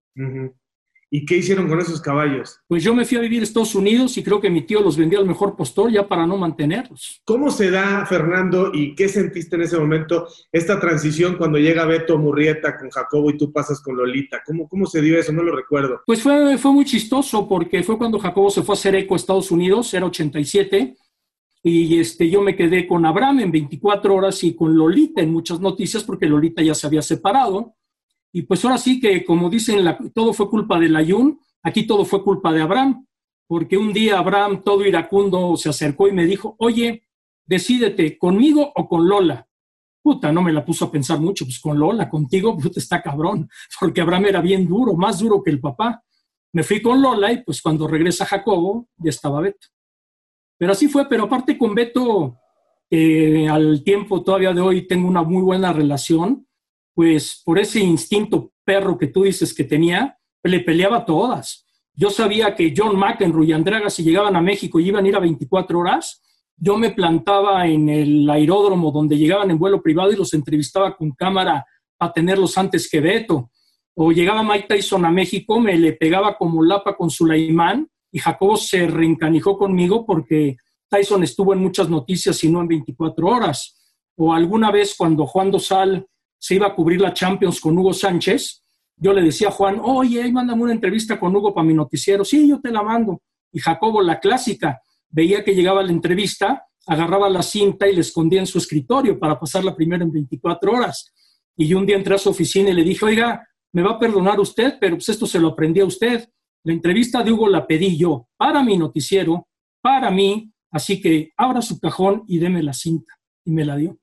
S1: ¿Y qué hicieron con esos caballos?
S2: Pues yo me fui a vivir a Estados Unidos y creo que mi tío los vendió al mejor postor ya para no mantenerlos.
S1: ¿Cómo se da, Fernando, y qué sentiste en ese momento esta transición cuando llega Beto Murrieta con Jacobo y tú pasas con Lolita? ¿Cómo, cómo se dio eso? No lo recuerdo.
S2: Pues fue, fue muy chistoso porque fue cuando Jacobo se fue a hacer eco a Estados Unidos, era 87, y este, yo me quedé con Abraham en 24 horas y con Lolita en muchas noticias porque Lolita ya se había separado. Y pues ahora sí que, como dicen, todo fue culpa de Layún, aquí todo fue culpa de Abraham, porque un día Abraham, todo iracundo, se acercó y me dijo, oye, decídete, ¿conmigo o con Lola? Puta, no me la puso a pensar mucho, pues con Lola, contigo, puta, está cabrón, porque Abraham era bien duro, más duro que el papá. Me fui con Lola y pues cuando regresa Jacobo, ya estaba Beto. Pero así fue, pero aparte con Beto, eh, al tiempo todavía de hoy tengo una muy buena relación pues por ese instinto perro que tú dices que tenía, le peleaba todas. Yo sabía que John McEnroe y Andrea, si llegaban a México y iban a ir a 24 horas, yo me plantaba en el aeródromo donde llegaban en vuelo privado y los entrevistaba con cámara para tenerlos antes que Beto. O llegaba Mike Tyson a México, me le pegaba como lapa con Sulaimán y Jacobo se reencanijó conmigo porque Tyson estuvo en muchas noticias y no en 24 horas. O alguna vez cuando Juan Dosal se iba a cubrir la Champions con Hugo Sánchez, yo le decía a Juan, oye, mándame una entrevista con Hugo para mi noticiero. Sí, yo te la mando. Y Jacobo, la clásica, veía que llegaba la entrevista, agarraba la cinta y le escondía en su escritorio para pasarla primero en 24 horas. Y yo un día entré a su oficina y le dije, oiga, me va a perdonar usted, pero pues esto se lo aprendí a usted. La entrevista de Hugo la pedí yo para mi noticiero, para mí, así que abra su cajón y deme la cinta. Y me la dio.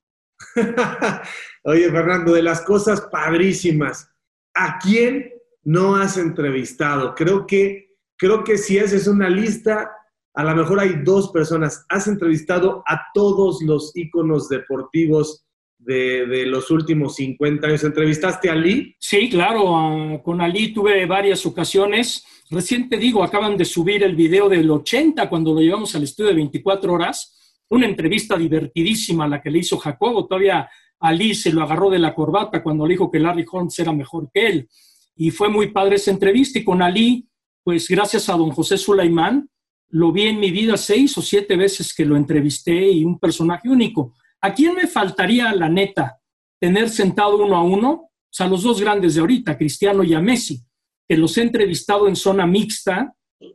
S1: Oye, Fernando, de las cosas padrísimas, ¿a quién no has entrevistado? Creo que, creo que si haces una lista, a lo mejor hay dos personas. Has entrevistado a todos los íconos deportivos de, los últimos 50 años. ¿Entrevistaste a Ali?
S2: Sí, claro, con Ali tuve varias ocasiones. Recién te digo, acaban de subir el video del 80 cuando lo llevamos al estudio de 24 horas una entrevista divertidísima la que le hizo Jacobo. Todavía Ali se lo agarró de la corbata cuando le dijo que Larry Holmes era mejor que él. Y fue muy padre esa entrevista. Y con Ali, pues gracias a don José Sulaimán, lo vi en mi vida seis o siete veces que lo entrevisté y un personaje único. ¿A quién me faltaría, la neta, tener sentado uno a uno? O sea, los dos grandes de ahorita, Cristiano y a Messi, que los he entrevistado en zona mixta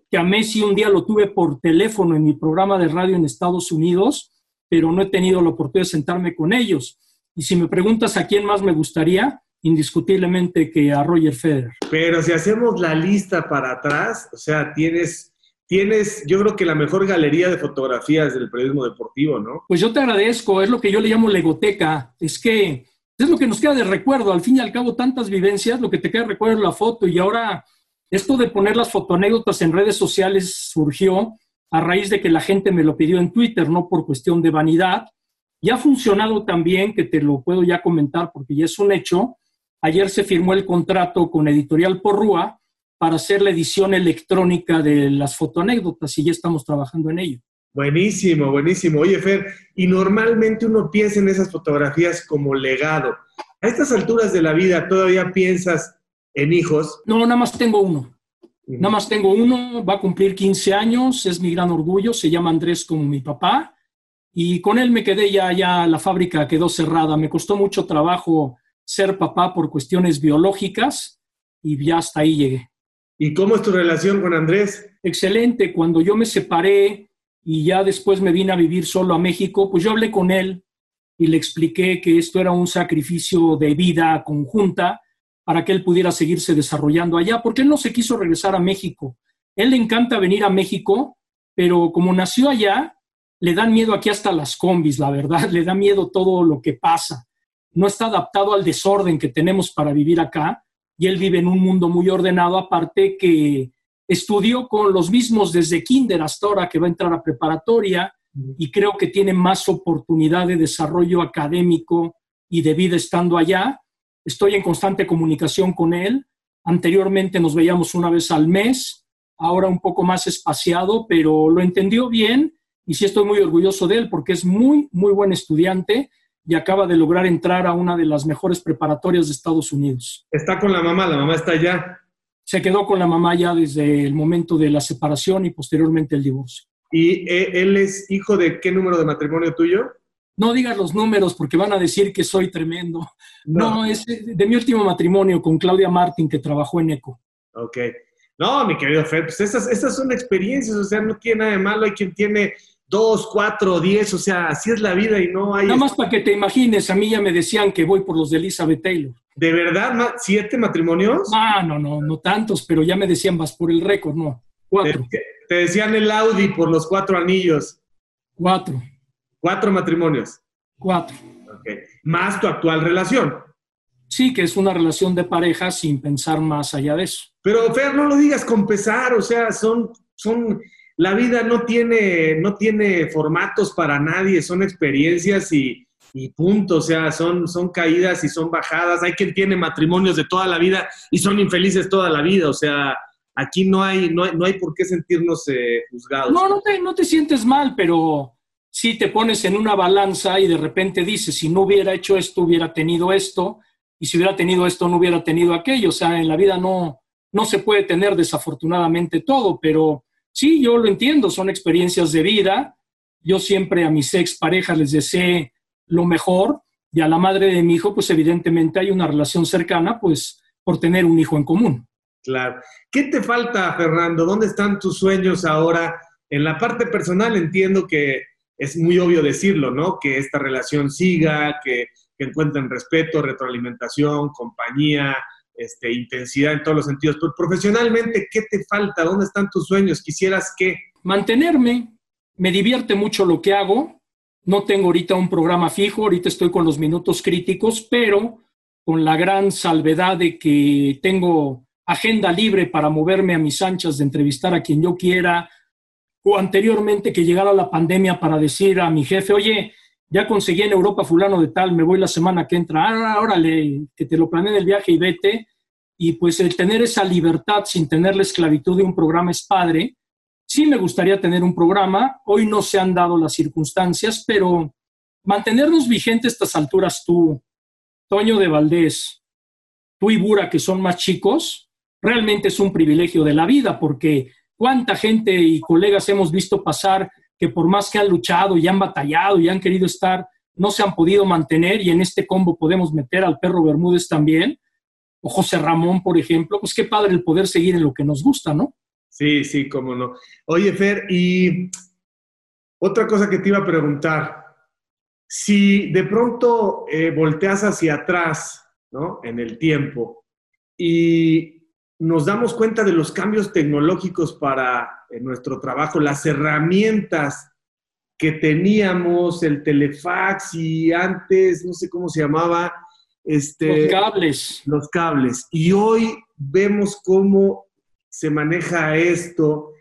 S2: que a Messi un día lo tuve por teléfono en mi programa de radio en Estados Unidos, pero no he tenido la oportunidad de sentarme con ellos. Y si me preguntas a quién más me gustaría, indiscutiblemente que a Roger Federer.
S1: Pero si hacemos la lista para atrás, o sea, tienes, tienes, yo creo que la mejor galería de fotografías del periodismo deportivo, ¿no?
S2: Pues yo te agradezco, es lo que yo le llamo legoteca, es que es lo que nos queda de recuerdo, al fin y al cabo tantas vivencias, lo que te queda de recuerdo es la foto y ahora esto de poner las fotoanécdotas en redes sociales surgió a raíz de que la gente me lo pidió en Twitter, no por cuestión de vanidad. Y ha funcionado también, que te lo puedo ya comentar porque ya es un hecho. Ayer se firmó el contrato con Editorial Porrúa para hacer la edición electrónica de las fotoanécdotas y ya estamos trabajando en ello.
S1: Buenísimo, buenísimo. Oye, Fer, y normalmente uno piensa en esas fotografías como legado. A estas alturas de la vida, ¿todavía piensas en hijos?
S2: No, nada más tengo uno. Nada más tengo uno, va a cumplir 15 años, es mi gran orgullo, se llama Andrés como mi papá. Y con él me quedé ya, ya la fábrica quedó cerrada. Me costó mucho trabajo ser papá por cuestiones biológicas y ya hasta ahí llegué.
S1: ¿Y cómo es tu relación con Andrés?
S2: Excelente. Cuando yo me separé y ya después me vine a vivir solo a México, pues yo hablé con él y le expliqué que esto era un sacrificio de vida conjunta para que él pudiera seguirse desarrollando allá, porque él no se quiso regresar a México. Él le encanta venir a México, pero como nació allá, le dan miedo aquí hasta las combis, la verdad, le da miedo todo lo que pasa. No está adaptado al desorden que tenemos para vivir acá y él vive en un mundo muy ordenado, aparte que estudió con los mismos desde kinder hasta ahora que va a entrar a preparatoria y creo que tiene más oportunidad de desarrollo académico y de vida estando allá. Estoy en constante comunicación con él. Anteriormente nos veíamos una vez al mes, ahora un poco más espaciado, pero lo entendió bien y sí estoy muy orgulloso de él porque es muy, muy buen estudiante y acaba de lograr entrar a una de las mejores preparatorias de Estados Unidos.
S1: Está con la mamá, la mamá está allá.
S2: Se quedó con la mamá ya desde el momento de la separación y posteriormente el divorcio.
S1: ¿Y eh, él es hijo de qué número de matrimonio tuyo?
S2: No digas los números porque van a decir que soy tremendo. No, es de mi último matrimonio con Claudia Martín, que trabajó en ECO.
S1: Ok. No, mi querido Fer, pues esas son experiencias, o sea, no tiene nada de malo. Hay quien tiene dos, cuatro, diez, o sea, así es la vida y no hay...
S2: Nada más para que te imagines, a mí ya me decían que voy por los de Elizabeth Taylor.
S1: ¿De verdad? ¿Siete matrimonios?
S2: Ah, no, no, no tantos, pero ya me decían, vas por el récord, no, cuatro.
S1: Te, decían el Audi por los cuatro anillos.
S2: Cuatro.
S1: Cuatro matrimonios.
S2: Cuatro.
S1: Ok. Más tu actual relación.
S2: Sí, que es una relación de pareja sin pensar más allá de eso.
S1: Pero, Fer, no lo digas con pesar, o sea, son, son la vida no tiene, no tiene formatos para nadie, son experiencias y, punto, o sea, son, son caídas y son bajadas. Hay quien tiene matrimonios de toda la vida y son infelices toda la vida, o sea, aquí no hay, no hay, por qué sentirnos eh, juzgados.
S2: No, no te, no te sientes mal, pero si te pones en una balanza y de repente dices, si no hubiera hecho esto, hubiera tenido esto, y si hubiera tenido esto, no hubiera tenido aquello. O sea, en la vida no, no se puede tener desafortunadamente todo, pero Sí, yo lo entiendo, son experiencias de vida. Yo siempre a mis ex parejas les deseé lo mejor y a la madre de mi hijo, pues evidentemente hay una relación cercana, pues por tener un hijo en común.
S1: Claro. ¿Qué te falta, Fernando? ¿Dónde están tus sueños ahora? En la parte personal entiendo que es muy obvio decirlo, ¿no? Que esta relación siga, que, encuentren respeto, retroalimentación, compañía, este, intensidad en todos los sentidos. Pero profesionalmente, ¿qué te falta? ¿Dónde están tus sueños? ¿Quisieras qué?
S2: Mantenerme. Me divierte mucho lo que hago. No tengo ahorita un programa fijo, ahorita estoy con los minutos críticos, pero con la gran salvedad de que tengo agenda libre para moverme a mis anchas de entrevistar a quien yo quiera, o anteriormente que llegara la pandemia para decir a mi jefe, oye, ya conseguí en Europa fulano de tal, me voy la semana que entra, ah, órale, que te lo planeen el viaje y vete. Y pues el tener esa libertad sin tener la esclavitud de un programa es padre. Sí me gustaría tener un programa, hoy no se han dado las circunstancias, pero mantenernos vigentes a estas alturas tú, Toño de Valdés, tú y Bura, que son más chicos, realmente es un privilegio de la vida, porque cuánta gente y colegas hemos visto pasar que por más que han luchado y han batallado y han querido estar, no se han podido mantener y en este combo podemos meter al perro Bermúdez también, o José Ramón, por ejemplo, pues qué padre el poder seguir en lo que nos gusta, ¿no?
S1: Sí, sí, cómo no. Oye, Fer, y otra cosa que te iba a preguntar, si de pronto eh, volteas hacia atrás, ¿no? En el tiempo y nos damos cuenta de los cambios tecnológicos para eh, nuestro trabajo, las herramientas que teníamos, el telefax y antes, no sé cómo se llamaba, este,
S2: los cables.
S1: Los cables. Y hoy vemos cómo se maneja esto.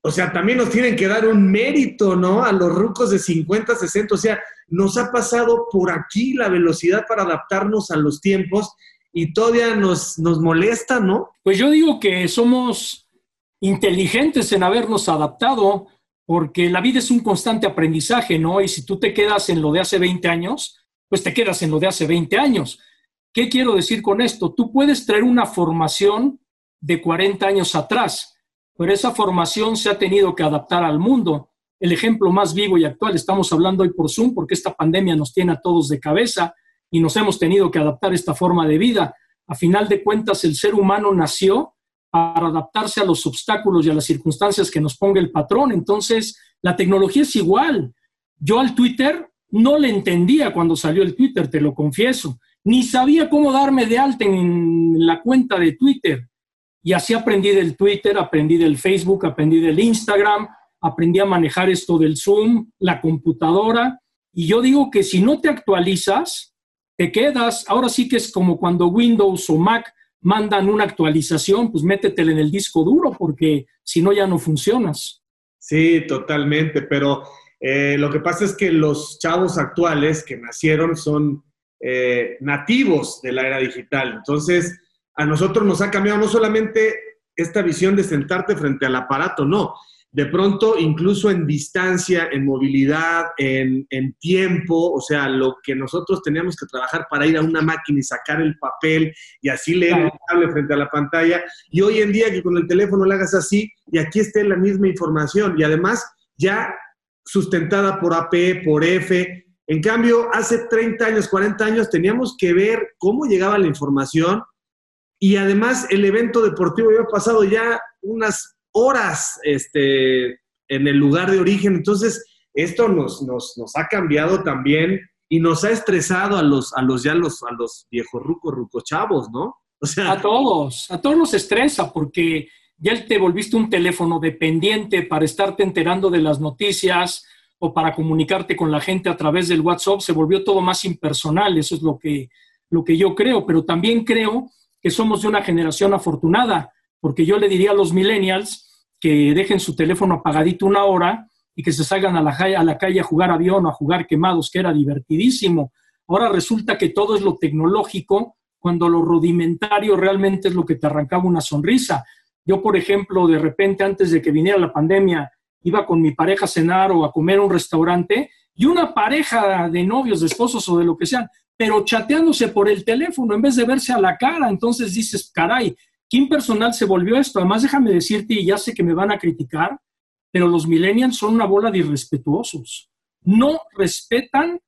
S1: O sea, también nos tienen que dar un mérito, ¿no? A los rucos de 50, 60. O sea, nos ha pasado por aquí la velocidad para adaptarnos a los tiempos y todavía nos, nos molesta, ¿no?
S2: Pues yo digo que somos inteligentes en habernos adaptado, porque la vida es un constante aprendizaje, ¿no? Y si tú te quedas en lo de hace 20 años, pues te quedas en lo de hace 20 años. ¿Qué quiero decir con esto? Tú puedes traer una formación de 40 años atrás, pero esa formación se ha tenido que adaptar al mundo. El ejemplo más vivo y actual, estamos hablando hoy por Zoom, porque esta pandemia nos tiene a todos de cabeza y nos hemos tenido que adaptar a esta forma de vida. A final de cuentas, el ser humano nació para adaptarse a los obstáculos y a las circunstancias que nos ponga el patrón. Entonces, la tecnología es igual. Yo al Twitter no le entendía cuando salió el Twitter, te lo confieso. Ni sabía cómo darme de alta en la cuenta de Twitter. Y así aprendí del Twitter, aprendí del Facebook, aprendí del Instagram, aprendí a manejar esto del Zoom, la computadora. Y yo digo que si no te actualizas, te quedas, ahora sí que es como cuando Windows o Mac mandan una actualización, pues métetela en el disco duro porque si no ya no funcionas.
S1: Sí, totalmente, pero eh, lo que pasa es que los chavos actuales que nacieron son eh, nativos de la era digital, entonces a nosotros nos ha cambiado no solamente esta visión de sentarte frente al aparato, no, de pronto incluso en distancia, en movilidad, en, tiempo, o sea, lo que nosotros teníamos que trabajar para ir a una máquina y sacar el papel y así leer el cable frente a la pantalla, y hoy en día que con el teléfono lo hagas así y aquí esté la misma información y además ya sustentada por AP, por F. En cambio, hace 30 años, 40 años teníamos que ver cómo llegaba la información y además el evento deportivo había pasado ya unas horas este, en el lugar de origen. Entonces, esto nos, nos, nos ha cambiado también y nos ha estresado a los, a los ya los, a los viejos rucos, rucos chavos, ¿no?
S2: O sea, a todos, a todos nos estresa porque ya te volviste un teléfono dependiente para estarte enterando de las noticias o para comunicarte con la gente a través del WhatsApp, se volvió todo más impersonal, eso es lo que, lo que yo creo, pero también creo que somos de una generación afortunada, porque yo le diría a los millennials que dejen su teléfono apagadito una hora y que se salgan a la, calle a jugar avión o a jugar quemados, que era divertidísimo. Ahora resulta que todo es lo tecnológico, cuando lo rudimentario realmente es lo que te arrancaba una sonrisa. Yo, por ejemplo, de repente antes de que viniera la pandemia, iba con mi pareja a cenar o a comer a un restaurante y una pareja de novios, de esposos o de lo que sean, pero chateándose por el teléfono en vez de verse a la cara. Entonces dices, caray, ¿Qué impersonal se volvió esto? Además, déjame decirte, y ya sé que me van a criticar, pero los millennials son una bola de irrespetuosos. No respetan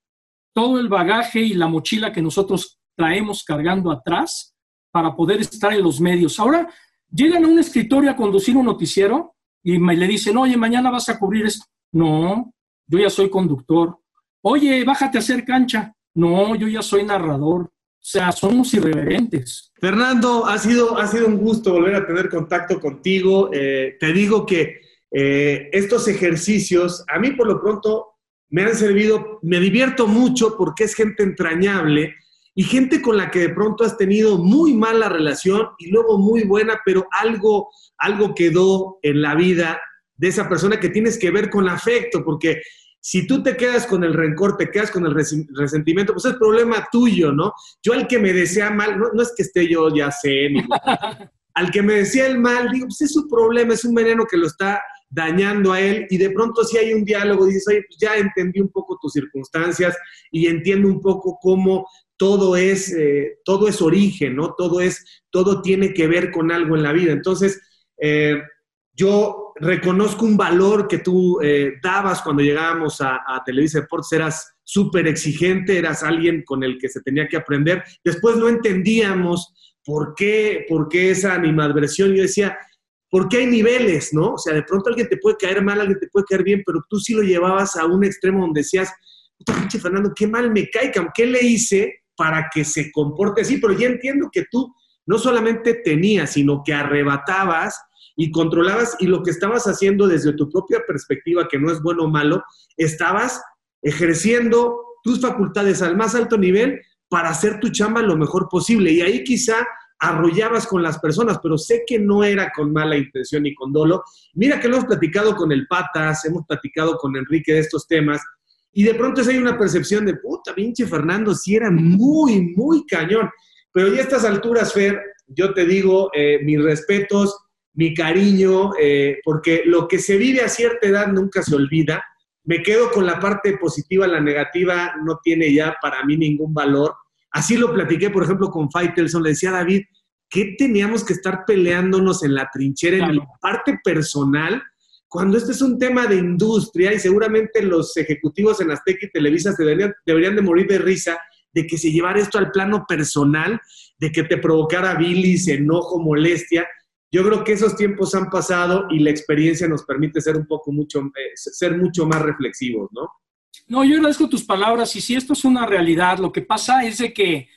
S2: todo el bagaje y la mochila que nosotros traemos cargando atrás para poder estar en los medios. Ahora llegan a un escritorio a conducir un noticiero y me, le dicen, oye, mañana vas a cubrir esto. No, yo ya soy conductor. Oye, bájate a hacer cancha. No, yo ya soy narrador. O sea, somos irreverentes.
S1: Fernando, ha sido, ha sido un gusto volver a tener contacto contigo. Eh, te digo que eh, estos ejercicios, a mí por lo pronto, me han servido, me divierto mucho porque es gente entrañable y gente con la que de pronto has tenido muy mala relación y luego muy buena, pero algo, algo quedó en la vida de esa persona que tienes que ver con afecto, porque si tú te quedas con el rencor, te quedas con el resentimiento, pues es problema tuyo, ¿no? Yo al que me desea mal, no, es que esté yo, ya sé, al que me decía el mal, digo, pues es su problema, es un veneno que lo está dañando a él y de pronto si hay un diálogo, dices, oye, pues ya entendí un poco tus circunstancias y entiendo un poco cómo todo es, eh, todo es origen, ¿no? Todo es, todo tiene que ver con algo en la vida. Entonces, eh, yo reconozco un valor que tú eh, dabas cuando llegábamos a, Televisa Deportes, eras súper exigente, eras alguien con el que se tenía que aprender. Después no entendíamos por qué, por qué esa animadversión. Yo decía, ¿por qué hay niveles, no? O sea, de pronto alguien te puede caer mal, alguien te puede caer bien, pero tú sí lo llevabas a un extremo donde decías, pinche Fernando, qué mal me caigan, ¿qué le hice para que se comporte así? Pero ya entiendo que tú no solamente tenías, sino que arrebatabas y controlabas y lo que estabas haciendo desde tu propia perspectiva, que no es bueno o malo, estabas ejerciendo tus facultades al más alto nivel para hacer tu chamba lo mejor posible. Y ahí quizá arrollabas con las personas, pero sé que no era con mala intención ni con dolo. Mira que lo hemos platicado con el Patas, hemos platicado con Enrique de estos temas, y de pronto hay una percepción de, puta, pinche Fernando, si era muy, muy cañón. Pero ya a estas alturas, Fer, yo te digo, eh, mis respetos, mi cariño, eh, porque lo que se vive a cierta edad nunca se olvida. Me quedo con la parte positiva, la negativa no tiene ya para mí ningún valor. Así lo platiqué, por ejemplo, con Faitelson, le decía a David, ¿qué teníamos que estar peleándonos en la trinchera, en la parte personal, cuando este es un tema de industria y seguramente los ejecutivos en Azteca y Televisa deberían, deberían de morir de risa de que se llevara esto al plano personal, de que te provocara bilis, enojo, molestia, yo creo que esos tiempos han pasado y la experiencia nos permite ser un poco mucho, eh, ser mucho más reflexivos, ¿no?
S2: No, yo agradezco tus palabras y si esto es una realidad, lo que pasa es de que,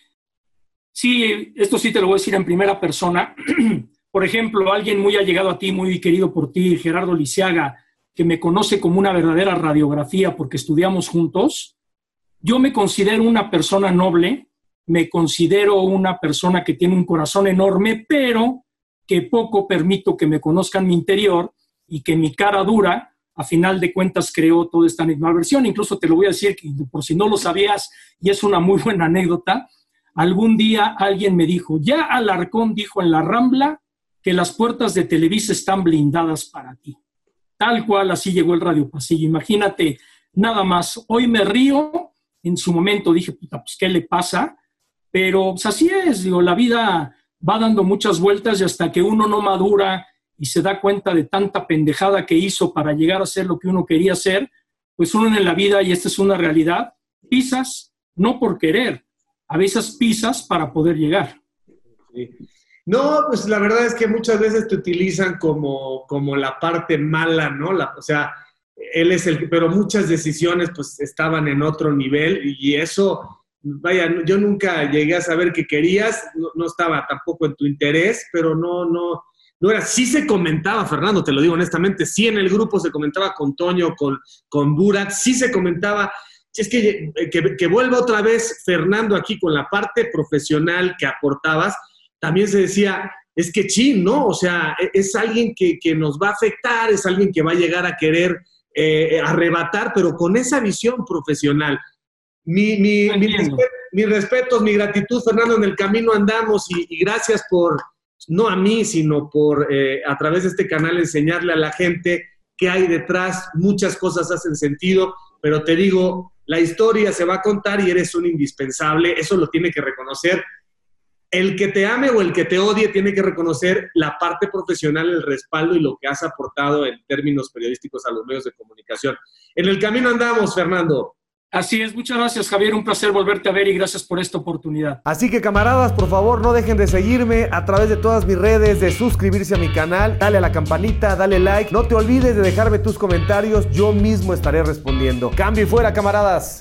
S2: sí, esto sí te lo voy a decir en primera persona. por ejemplo, alguien muy allegado a ti, muy querido por ti, Gerardo Lisiaga, que me conoce como una verdadera radiografía porque estudiamos juntos, yo me considero una persona noble me considero una persona que tiene un corazón enorme, pero que poco permito que me conozcan mi interior y que mi cara dura, a final de cuentas, creó toda esta misma versión. Incluso te lo voy a decir, por si no lo sabías, y es una muy buena anécdota, algún día alguien me dijo, ya Alarcón dijo en la Rambla que las puertas de Televisa están blindadas para ti. Tal cual, así llegó el Radio Pasillo. Imagínate, nada más, hoy me río, en su momento dije, puta, pues, ¿qué le pasa? Pero pues, así es, digo, la vida va dando muchas vueltas y hasta que uno no madura y se da cuenta de tanta pendejada que hizo para llegar a ser lo que uno quería ser, pues uno en la vida, y esta es una realidad, pisas no por querer, a veces pisas para poder llegar.
S1: No, pues la verdad es que muchas veces te utilizan como, como la parte mala, ¿no? La, o sea, él es el, pero muchas decisiones pues estaban en otro nivel y eso vaya, yo nunca llegué a saber que querías, no, estaba tampoco en tu interés, pero no, no, no era, sí se comentaba, Fernando, te lo digo honestamente, sí en el grupo se comentaba con Toño, con, con Burak, sí se comentaba, es que, que, vuelva otra vez Fernando aquí con la parte profesional que aportabas, también se decía, es que chin, ¿no? O sea, e, es alguien que, que nos va a afectar, es alguien que va a llegar a querer eh, arrebatar, pero con esa visión profesional. Mi, mi, mi, respeto, mi gratitud, Fernando, en el camino andamos y, gracias por, no a mí, sino por eh, a través de este canal enseñarle a la gente qué hay detrás. Muchas cosas hacen sentido, pero te digo, la historia se va a contar y eres un indispensable, eso lo tiene que reconocer. El que te ame o el que te odie tiene que reconocer la parte profesional, el respaldo y lo que has aportado en términos periodísticos a los medios de comunicación. En el camino andamos, Fernando.
S2: Así es, muchas gracias Javier, un placer volverte a ver y gracias por esta oportunidad.
S3: Así que camaradas, por favor no dejen de seguirme a través de todas mis redes, de suscribirse a mi canal, dale a la campanita, dale like, no te olvides de dejarme tus comentarios, yo mismo estaré respondiendo. Cambio y fuera camaradas.